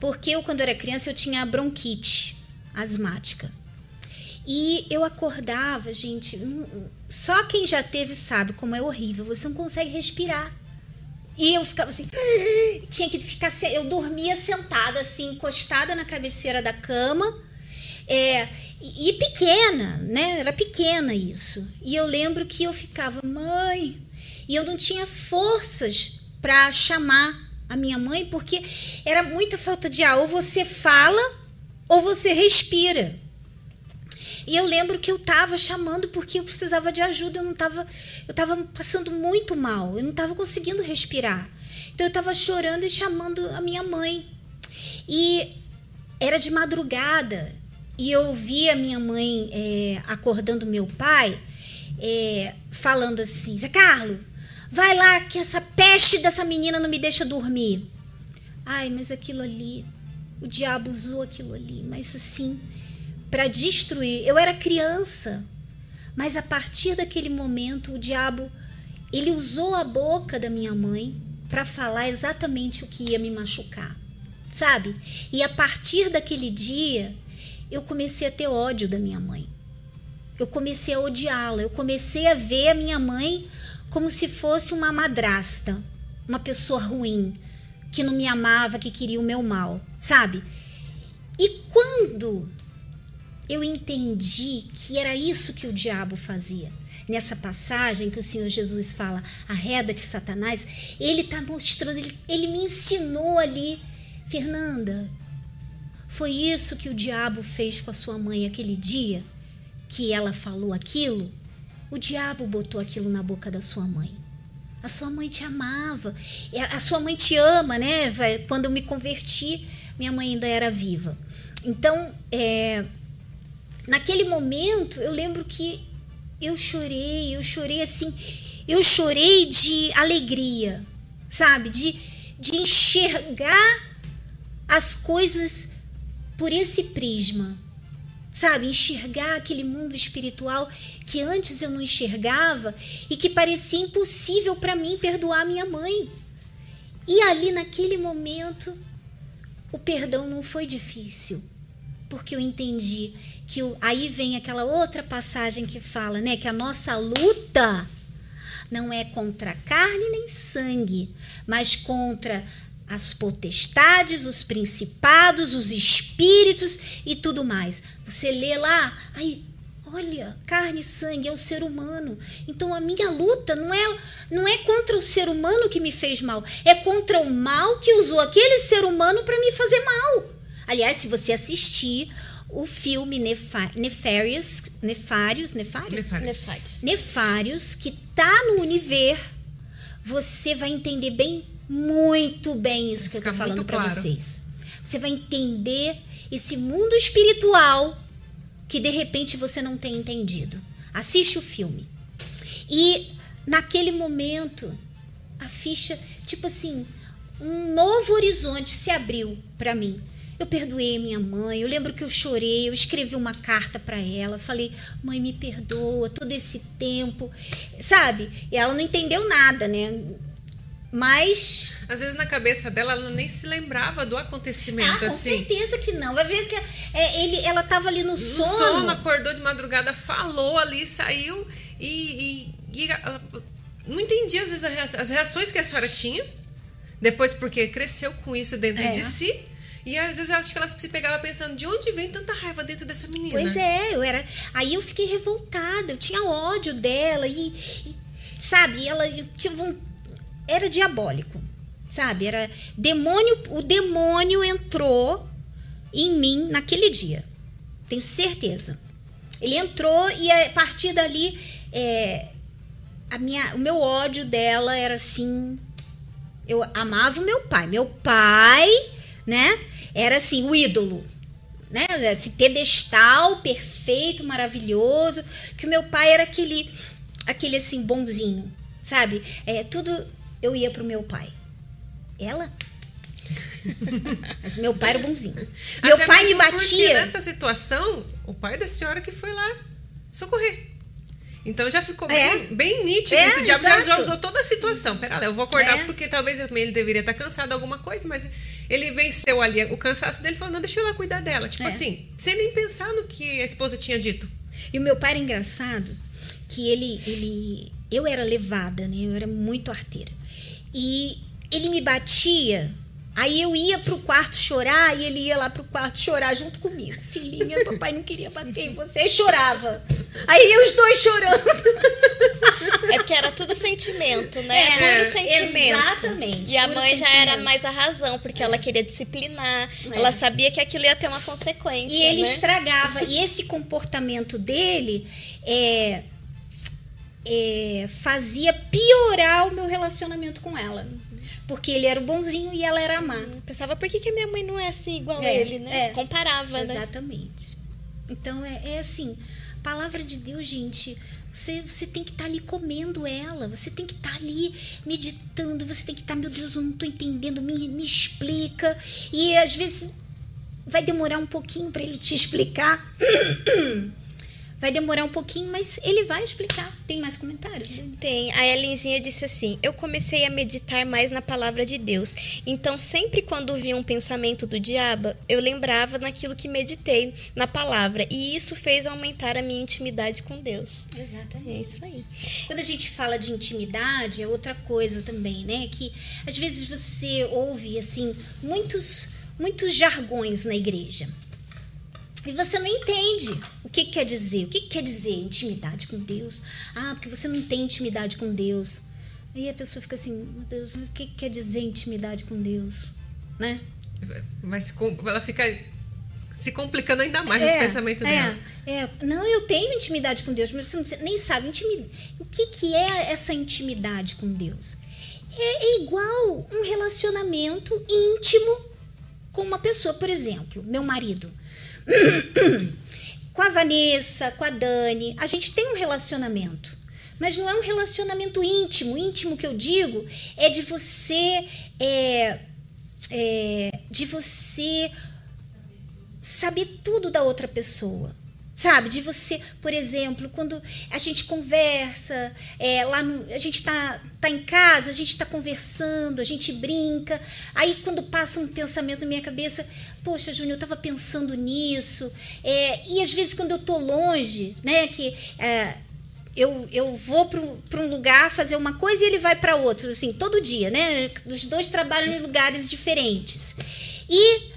porque eu, quando era criança, eu tinha bronquite asmática. E eu acordava, gente, só quem já teve sabe como é horrível, você não consegue respirar. E eu ficava assim, tinha que ficar, eu dormia sentada assim, encostada na cabeceira da cama, é, e, pequena, né? Era pequena isso. E eu lembro que eu ficava, mãe, e eu não tinha forças para chamar a minha mãe, porque era muita falta de ar. Ou você fala, ou você respira. E eu lembro que eu estava chamando porque eu precisava de ajuda, eu não estava, eu estava passando muito mal, eu não estava conseguindo respirar. Então eu estava chorando e chamando a minha mãe. E era de madrugada e eu vi a minha mãe é, acordando meu pai, é, falando assim: Zé Carlos, vai lá que essa peste dessa menina não me deixa dormir. Ai, mas aquilo ali, o diabo usou aquilo ali, mas assim para destruir. Eu era criança, mas a partir daquele momento o diabo ele usou a boca da minha mãe para falar exatamente o que ia me machucar, sabe? E a partir daquele dia eu comecei a ter ódio da minha mãe. Eu comecei a odiá-la. Eu comecei a ver a minha mãe como se fosse uma madrasta, uma pessoa ruim, que não me amava, que queria o meu mal, sabe? E quando eu entendi que era isso que o diabo fazia. Nessa passagem que o Senhor Jesus fala, arreda de Satanás, ele está mostrando, ele, ele me ensinou ali, Fernanda, foi isso que o diabo fez com a sua mãe aquele dia que ela falou aquilo? O diabo botou aquilo na boca da sua mãe. A sua mãe te amava. A sua mãe te ama, né? Quando eu me converti, minha mãe ainda era viva. Então, é, naquele momento, eu lembro que eu chorei, eu chorei assim, eu chorei de alegria, sabe? De, de enxergar as coisas por esse prisma, sabe? Enxergar aquele mundo espiritual que antes eu não enxergava e que parecia impossível para mim perdoar minha mãe. E ali naquele momento, o perdão não foi difícil, porque eu entendi que o, aí vem aquela outra passagem que fala, né, que a nossa luta não é contra carne nem sangue, mas contra as potestades, os principados, os espíritos e tudo mais. Você lê lá, aí, olha, carne e sangue é o ser humano. Então a minha luta não é não é contra o ser humano que me fez mal, é contra o mal que usou aquele ser humano para me fazer mal. Aliás, se você assistir o filme Nefarious, Nefários, Nefários,
Nefários,
Nefários, que tá no universo, você vai entender bem, muito bem isso que eu tô falando para claro. vocês. Você vai entender esse mundo espiritual que de repente você não tem entendido. Assiste o filme. E naquele momento, a ficha, tipo assim, um novo horizonte se abriu para mim. Eu perdoei minha mãe. Eu lembro que eu chorei. Eu escrevi uma carta para ela. Falei, mãe, me perdoa todo esse tempo. Sabe? E ela não entendeu nada, né? Mas.
Às vezes na cabeça dela ela nem se lembrava do acontecimento. Ah, com assim.
certeza que não. Vai ver que é, ele, ela estava ali no, no sono. No sono,
acordou de madrugada, falou ali, saiu e. e, e não entendi às vezes as reações que a senhora tinha. Depois, porque cresceu com isso dentro é. de si. E às vezes eu acho que ela se pegava pensando de onde vem tanta raiva dentro dessa menina.
Pois é, eu era. Aí eu fiquei revoltada, eu tinha ódio dela e, e sabe, ela eu tinha um, era diabólico, sabe? Era demônio, o demônio entrou em mim naquele dia. Tenho certeza. Ele entrou e a partir dali é, a minha, o meu ódio dela era assim. Eu amava o meu pai. Meu pai, né? era assim, o ídolo, né? Esse pedestal perfeito, maravilhoso, que o meu pai era aquele, aquele assim, bonzinho, sabe? É, tudo eu ia pro meu pai. Ela? Mas meu pai era bonzinho. Meu
Até
pai me batia.
nessa situação, o pai da senhora que foi lá socorrer. Então já ficou
É.
bem, bem nítido
É,
isso. O diabo já, usou toda a situação. Pera lá, eu vou acordar
É.
porque talvez também ele deveria estar cansado de alguma coisa, mas ele venceu ali o cansaço dele e falou: não, deixa eu lá cuidar dela. Tipo
É.
assim, sem nem pensar no que a esposa tinha dito.
E o meu pai era engraçado, que ele, ele. Eu era levada, né? Eu era muito arteira. E ele me batia. Aí eu ia pro quarto chorar e ele ia lá pro quarto chorar junto comigo. Filhinha, papai não queria bater em você. Aí chorava. Aí eu os dois chorando.
É porque era tudo sentimento, né?
É,
Puro sentimento.
exatamente,
E a mãe já era mais a razão, porque ela queria disciplinar.
É.
Ela sabia que aquilo ia ter uma consequência.
E ele
né?
estragava. E esse comportamento dele é, é, fazia piorar o meu relacionamento com ela. Porque ele era o bonzinho e ela era a má.
Pensava, por que, que a minha mãe não é assim igual
É,
ele, né?
é.
Comparava, né?
Exatamente. Então é, é assim, palavra de Deus, gente. Você, você tem que estar ali comendo ela, você tem que estar ali meditando, você tem que estar, meu Deus, eu não estou entendendo, me, me explica. E às vezes vai demorar um pouquinho para ele te explicar. Vai demorar um pouquinho, mas ele vai explicar. Tem mais comentários?
Tem. A Elinzinha disse assim: Eu comecei a meditar mais na palavra de Deus. Então, sempre quando via um pensamento do diabo, eu lembrava naquilo que meditei na palavra. E isso fez aumentar a minha intimidade com Deus.
Exatamente.
É isso aí.
Quando a gente fala de intimidade, é outra coisa também, né? Que às vezes você ouve assim muitos muitos jargões na igreja. E você não entende o que, que quer dizer. O que, que quer dizer intimidade com Deus? Ah, porque você não tem intimidade com Deus. Aí a pessoa fica assim, meu Deus, mas o que, que quer dizer intimidade com Deus? Né?
Com- ela fica se complicando ainda mais esse pensamento
é,
dela.
É, não, eu tenho intimidade com Deus, mas você nem sabe intimi- o que, que é essa intimidade com Deus. É, é igual um relacionamento íntimo com uma pessoa, por exemplo, meu marido. Com a Vanessa, com a Dani, a gente tem um relacionamento. Mas não é um relacionamento íntimo. Íntimo que eu digo é de você. É, é, de você saber tudo da outra pessoa. Sabe, de você, por exemplo, quando a gente conversa, é, lá no, a gente tá, tá em casa, a gente tá conversando, a gente brinca, aí quando passa um pensamento na minha cabeça, poxa, Júnior, eu tava pensando nisso, é, e às vezes quando eu tô longe, né, que é, eu, eu vou para um lugar fazer uma coisa e ele vai para outro, assim, todo dia, né? Os dois trabalham em lugares diferentes. E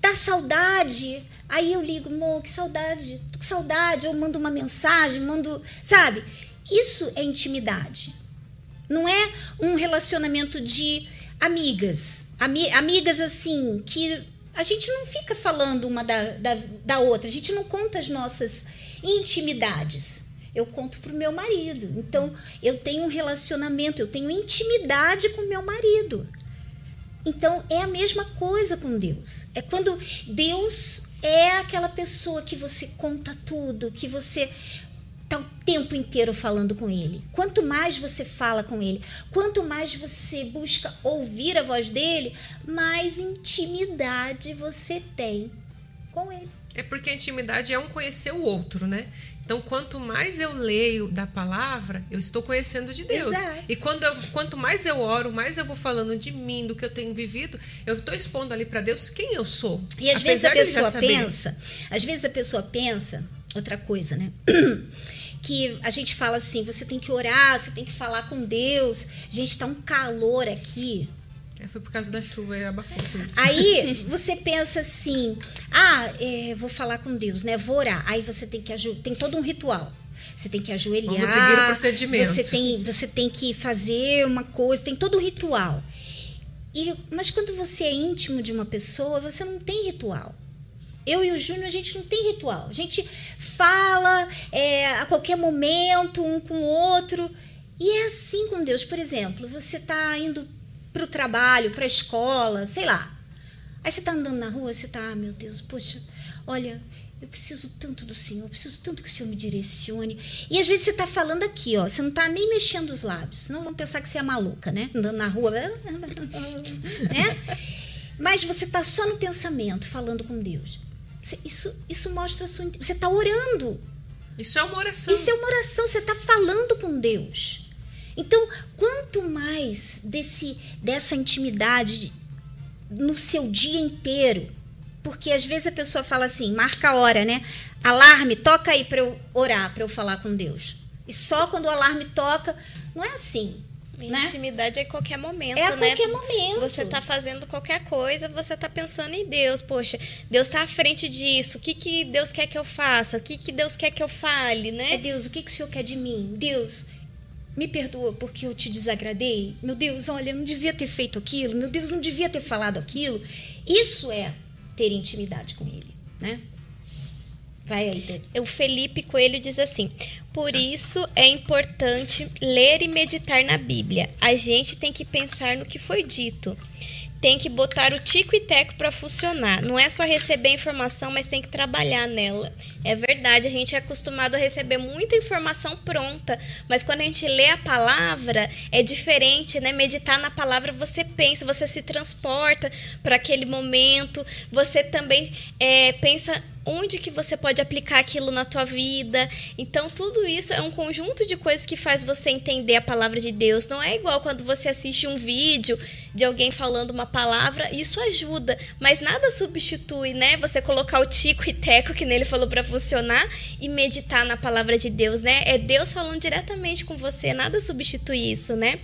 dá saudade. Aí eu ligo, amor, que saudade, com saudade. Eu mando uma mensagem, mando. Sabe? Isso é intimidade. Não é um relacionamento de amigas. Ami amigas assim, que a gente não fica falando uma da, da, da outra, a gente não conta as nossas intimidades eu conto pro meu marido. Então, eu tenho um relacionamento, eu tenho intimidade com meu marido. Então, é a mesma coisa com Deus. É quando Deus é aquela pessoa que você conta tudo, que você tá o tempo inteiro falando com ele. Quanto mais você fala com ele, quanto mais você busca ouvir a voz dele, mais intimidade você tem com ele.
É porque a intimidade é um conhecer o outro, né? Então, quanto mais eu leio da palavra, eu estou conhecendo de Deus.
Exato.
E quando eu, quanto mais eu oro, mais eu vou falando de mim, do que eu tenho vivido, eu estou expondo ali para Deus quem eu sou.
E às vezes a pessoa pensa, às vezes a pessoa pensa, outra coisa, né? Que a gente fala assim, você tem que orar, você tem que falar com Deus. Gente, tá um calor aqui.
É, foi por causa da chuva e abafou tudo.
Aí você pensa assim, ah, é, vou falar com Deus, né? Vou orar. Aí você tem que tem todo um ritual. Você tem que ajoelhar.
Vamos seguir o procedimento.
Você tem, você tem que fazer uma coisa, tem todo um ritual. E, mas quando você é íntimo de uma pessoa, você não tem ritual. Eu e o Júnior, a gente não tem ritual. A gente fala é, a qualquer momento, um com o outro. E é assim com Deus. Por exemplo, você está indo para o trabalho, para a escola, sei lá. Aí você está andando na rua, você está, ah, meu Deus, poxa, olha, eu preciso tanto do Senhor, eu preciso tanto que o Senhor me direcione. E às vezes você está falando aqui, ó, você não está nem mexendo os lábios, senão vão pensar que você é maluca, né? Andando na rua, né? Mas você está só no pensamento, falando com Deus. Isso, isso mostra a sua. Você está orando.
Isso é uma oração.
Isso é uma oração, você está falando com Deus. Então, quanto mais desse, dessa intimidade no seu dia inteiro, porque às vezes a pessoa fala assim, marca a hora, né? Alarme, toca aí para eu orar, para eu falar com Deus. E só quando o alarme toca, não é assim. Né?
Intimidade é qualquer momento,
é a
né?
qualquer momento.
Você tá fazendo qualquer coisa, você tá pensando em Deus. Poxa, Deus tá à frente disso. O que, que Deus quer que eu faça? O que, que Deus quer que eu fale, né?
É Deus, o que, que o Senhor quer de mim? Deus, me perdoa porque eu te desagradei. Meu Deus, olha, eu não devia ter feito aquilo. Meu Deus, não devia ter falado aquilo. Isso é ter intimidade com Ele, né? Vai aí.
O Felipe Coelho diz assim: por isso é importante ler e meditar na Bíblia. A gente tem que pensar no que foi dito. Tem que botar o tico e teco para funcionar. Não é só receber informação, mas tem que trabalhar nela. É verdade, a gente é acostumado a receber muita informação pronta, mas quando a gente lê a palavra, é diferente, né? Meditar na palavra, você pensa, você se transporta para aquele momento, você também é, pensa onde que você pode aplicar aquilo na tua vida. Então, tudo isso é um conjunto de coisas que faz você entender a palavra de Deus. Não é igual quando você assiste um vídeo de alguém falando uma palavra, isso ajuda, mas nada substitui, né? Você colocar o tico e teco que nele falou para funcionar e meditar na palavra de Deus, né? É Deus falando diretamente com você, nada substitui isso, né?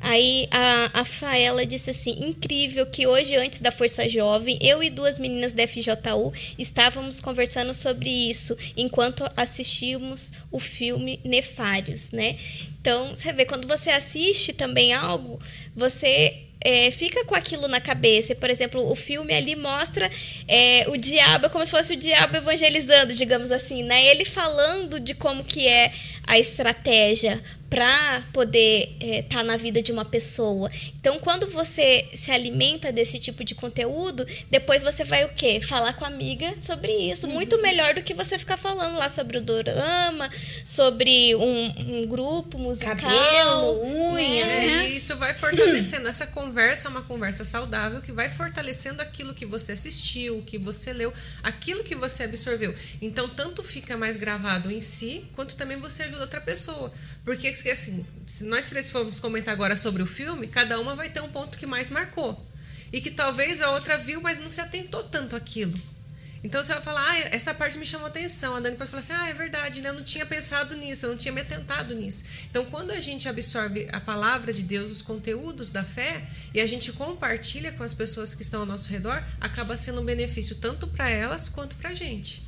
Aí a, a Faela disse assim: incrível que hoje, antes da Força Jovem, eu e duas meninas da FJU estávamos conversando sobre isso enquanto assistíamos o filme Nefários, né? Então, você vê, quando você assiste também algo, você é, fica com aquilo na cabeça. Por exemplo, o filme ali mostra é, o diabo como se fosse o diabo evangelizando, digamos assim, né? Ele falando de como que é a estratégia para poder estar é, tá na vida de uma pessoa. Então, quando você se alimenta desse tipo de conteúdo, depois você vai o quê? Falar com a amiga sobre isso. Uhum. Muito melhor do que você ficar falando lá sobre o dorama, sobre um, um grupo musical.
Cabelo, unha.
Né? né? E isso vai fortalecendo. Essa conversa é uma conversa saudável que vai fortalecendo aquilo que você assistiu, o que você leu, aquilo que você absorveu. Então, tanto fica mais gravado em si, quanto também você ajuda outra pessoa. Porque, assim, se nós três formos comentar agora sobre o filme, cada uma vai ter um ponto que mais marcou. E que talvez a outra viu, mas não se atentou tanto àquilo. Então você vai falar, ah, essa parte me chamou atenção. A Dani pode falar assim, ah, é verdade, né? eu não tinha pensado nisso, eu não tinha me atentado nisso. Então, quando a gente absorve a palavra de Deus, os conteúdos da fé, e a gente compartilha com as pessoas que estão ao nosso redor, acaba sendo um benefício tanto para elas quanto para a gente.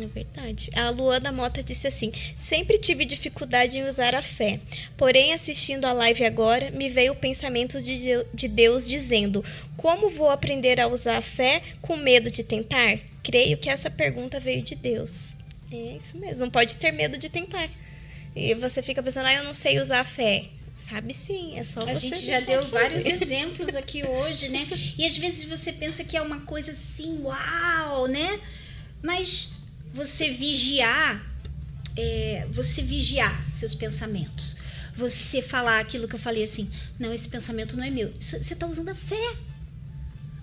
É verdade. A Luana Mota disse assim: sempre tive dificuldade em usar a fé. Porém, assistindo a live agora, me veio o pensamento de Deus dizendo: Como vou aprender a usar a fé com medo de tentar? Creio que essa pergunta veio de Deus. É isso mesmo, não pode ter medo de tentar. E você fica pensando: Ah, eu não sei usar a fé. Sabe sim, é só
a
você.
A gente já deu vários exemplos aqui hoje, né? E às vezes você pensa que é uma coisa assim, uau, né? Mas você vigiar, é, você vigiar seus pensamentos. Você falar aquilo que eu falei assim, não, esse pensamento não é meu. Você está usando a fé.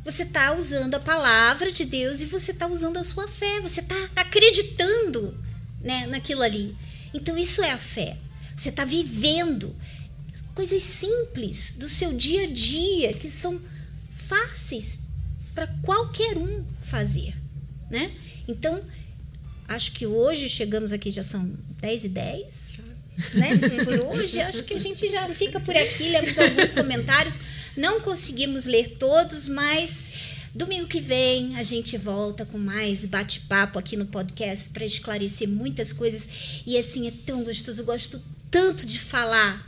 Você está usando a palavra de Deus e você está usando a sua fé. Você está acreditando né, naquilo ali. Então, isso é a fé. Você está vivendo coisas simples do seu dia a dia que são fáceis para qualquer um fazer. Né? Então, Acho que hoje chegamos aqui, já são 10 e 10. Né? Por hoje, acho que a gente já fica por aqui, lemos alguns comentários. Não conseguimos ler todos, mas domingo que vem a gente volta com mais bate-papo aqui no podcast para esclarecer muitas coisas. E assim, é tão gostoso, eu gosto tanto de falar,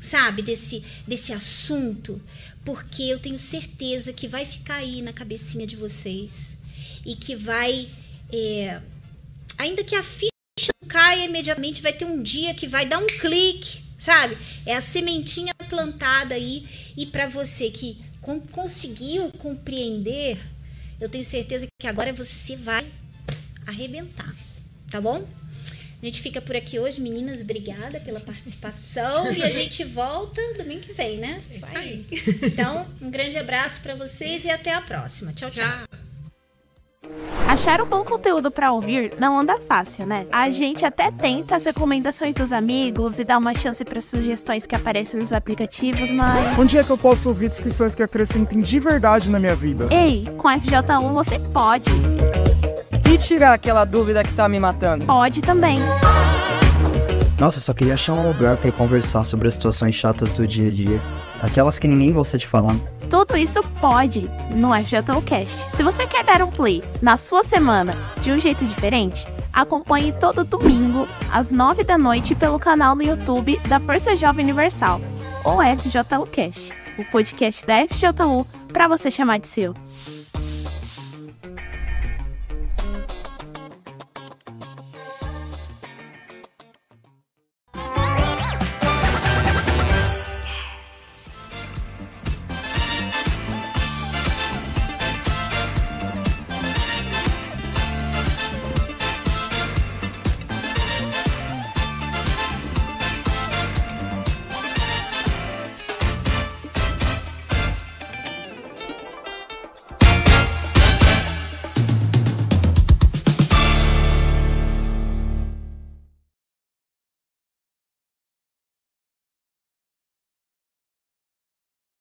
sabe, desse, desse assunto, porque eu tenho certeza que vai ficar aí na cabecinha de vocês e que vai. É, ainda que a ficha não caia imediatamente, vai ter um dia que vai dar um clique, sabe? É a sementinha plantada aí. E para você que conseguiu compreender, eu tenho certeza que agora você vai arrebentar, tá bom? A gente fica por aqui hoje, meninas, obrigada pela participação e a gente volta domingo que vem, né?
Isso aí.
Então, um grande abraço para vocês e até a próxima. tchau. tchau. tchau.
Achar um bom conteúdo para ouvir não anda fácil, né? A gente até tenta as recomendações dos amigos e dá uma chance para sugestões que aparecem nos aplicativos, mas.
Onde é que eu posso ouvir discussões que acrescentem de verdade na minha vida?
Ei, com FJ1 você pode.
E tirar aquela dúvida que tá me matando?
Pode também.
Nossa, eu só queria achar um lugar para conversar sobre as situações chatas do dia a dia. Aquelas que ninguém gosta de falar.
Tudo isso pode no FJUcast. Se você quer dar um play na sua semana de um jeito diferente, acompanhe todo domingo às 9 da noite pelo canal no YouTube da Força Jovem Universal, ou FJUcast, o podcast da FJU para você chamar de seu.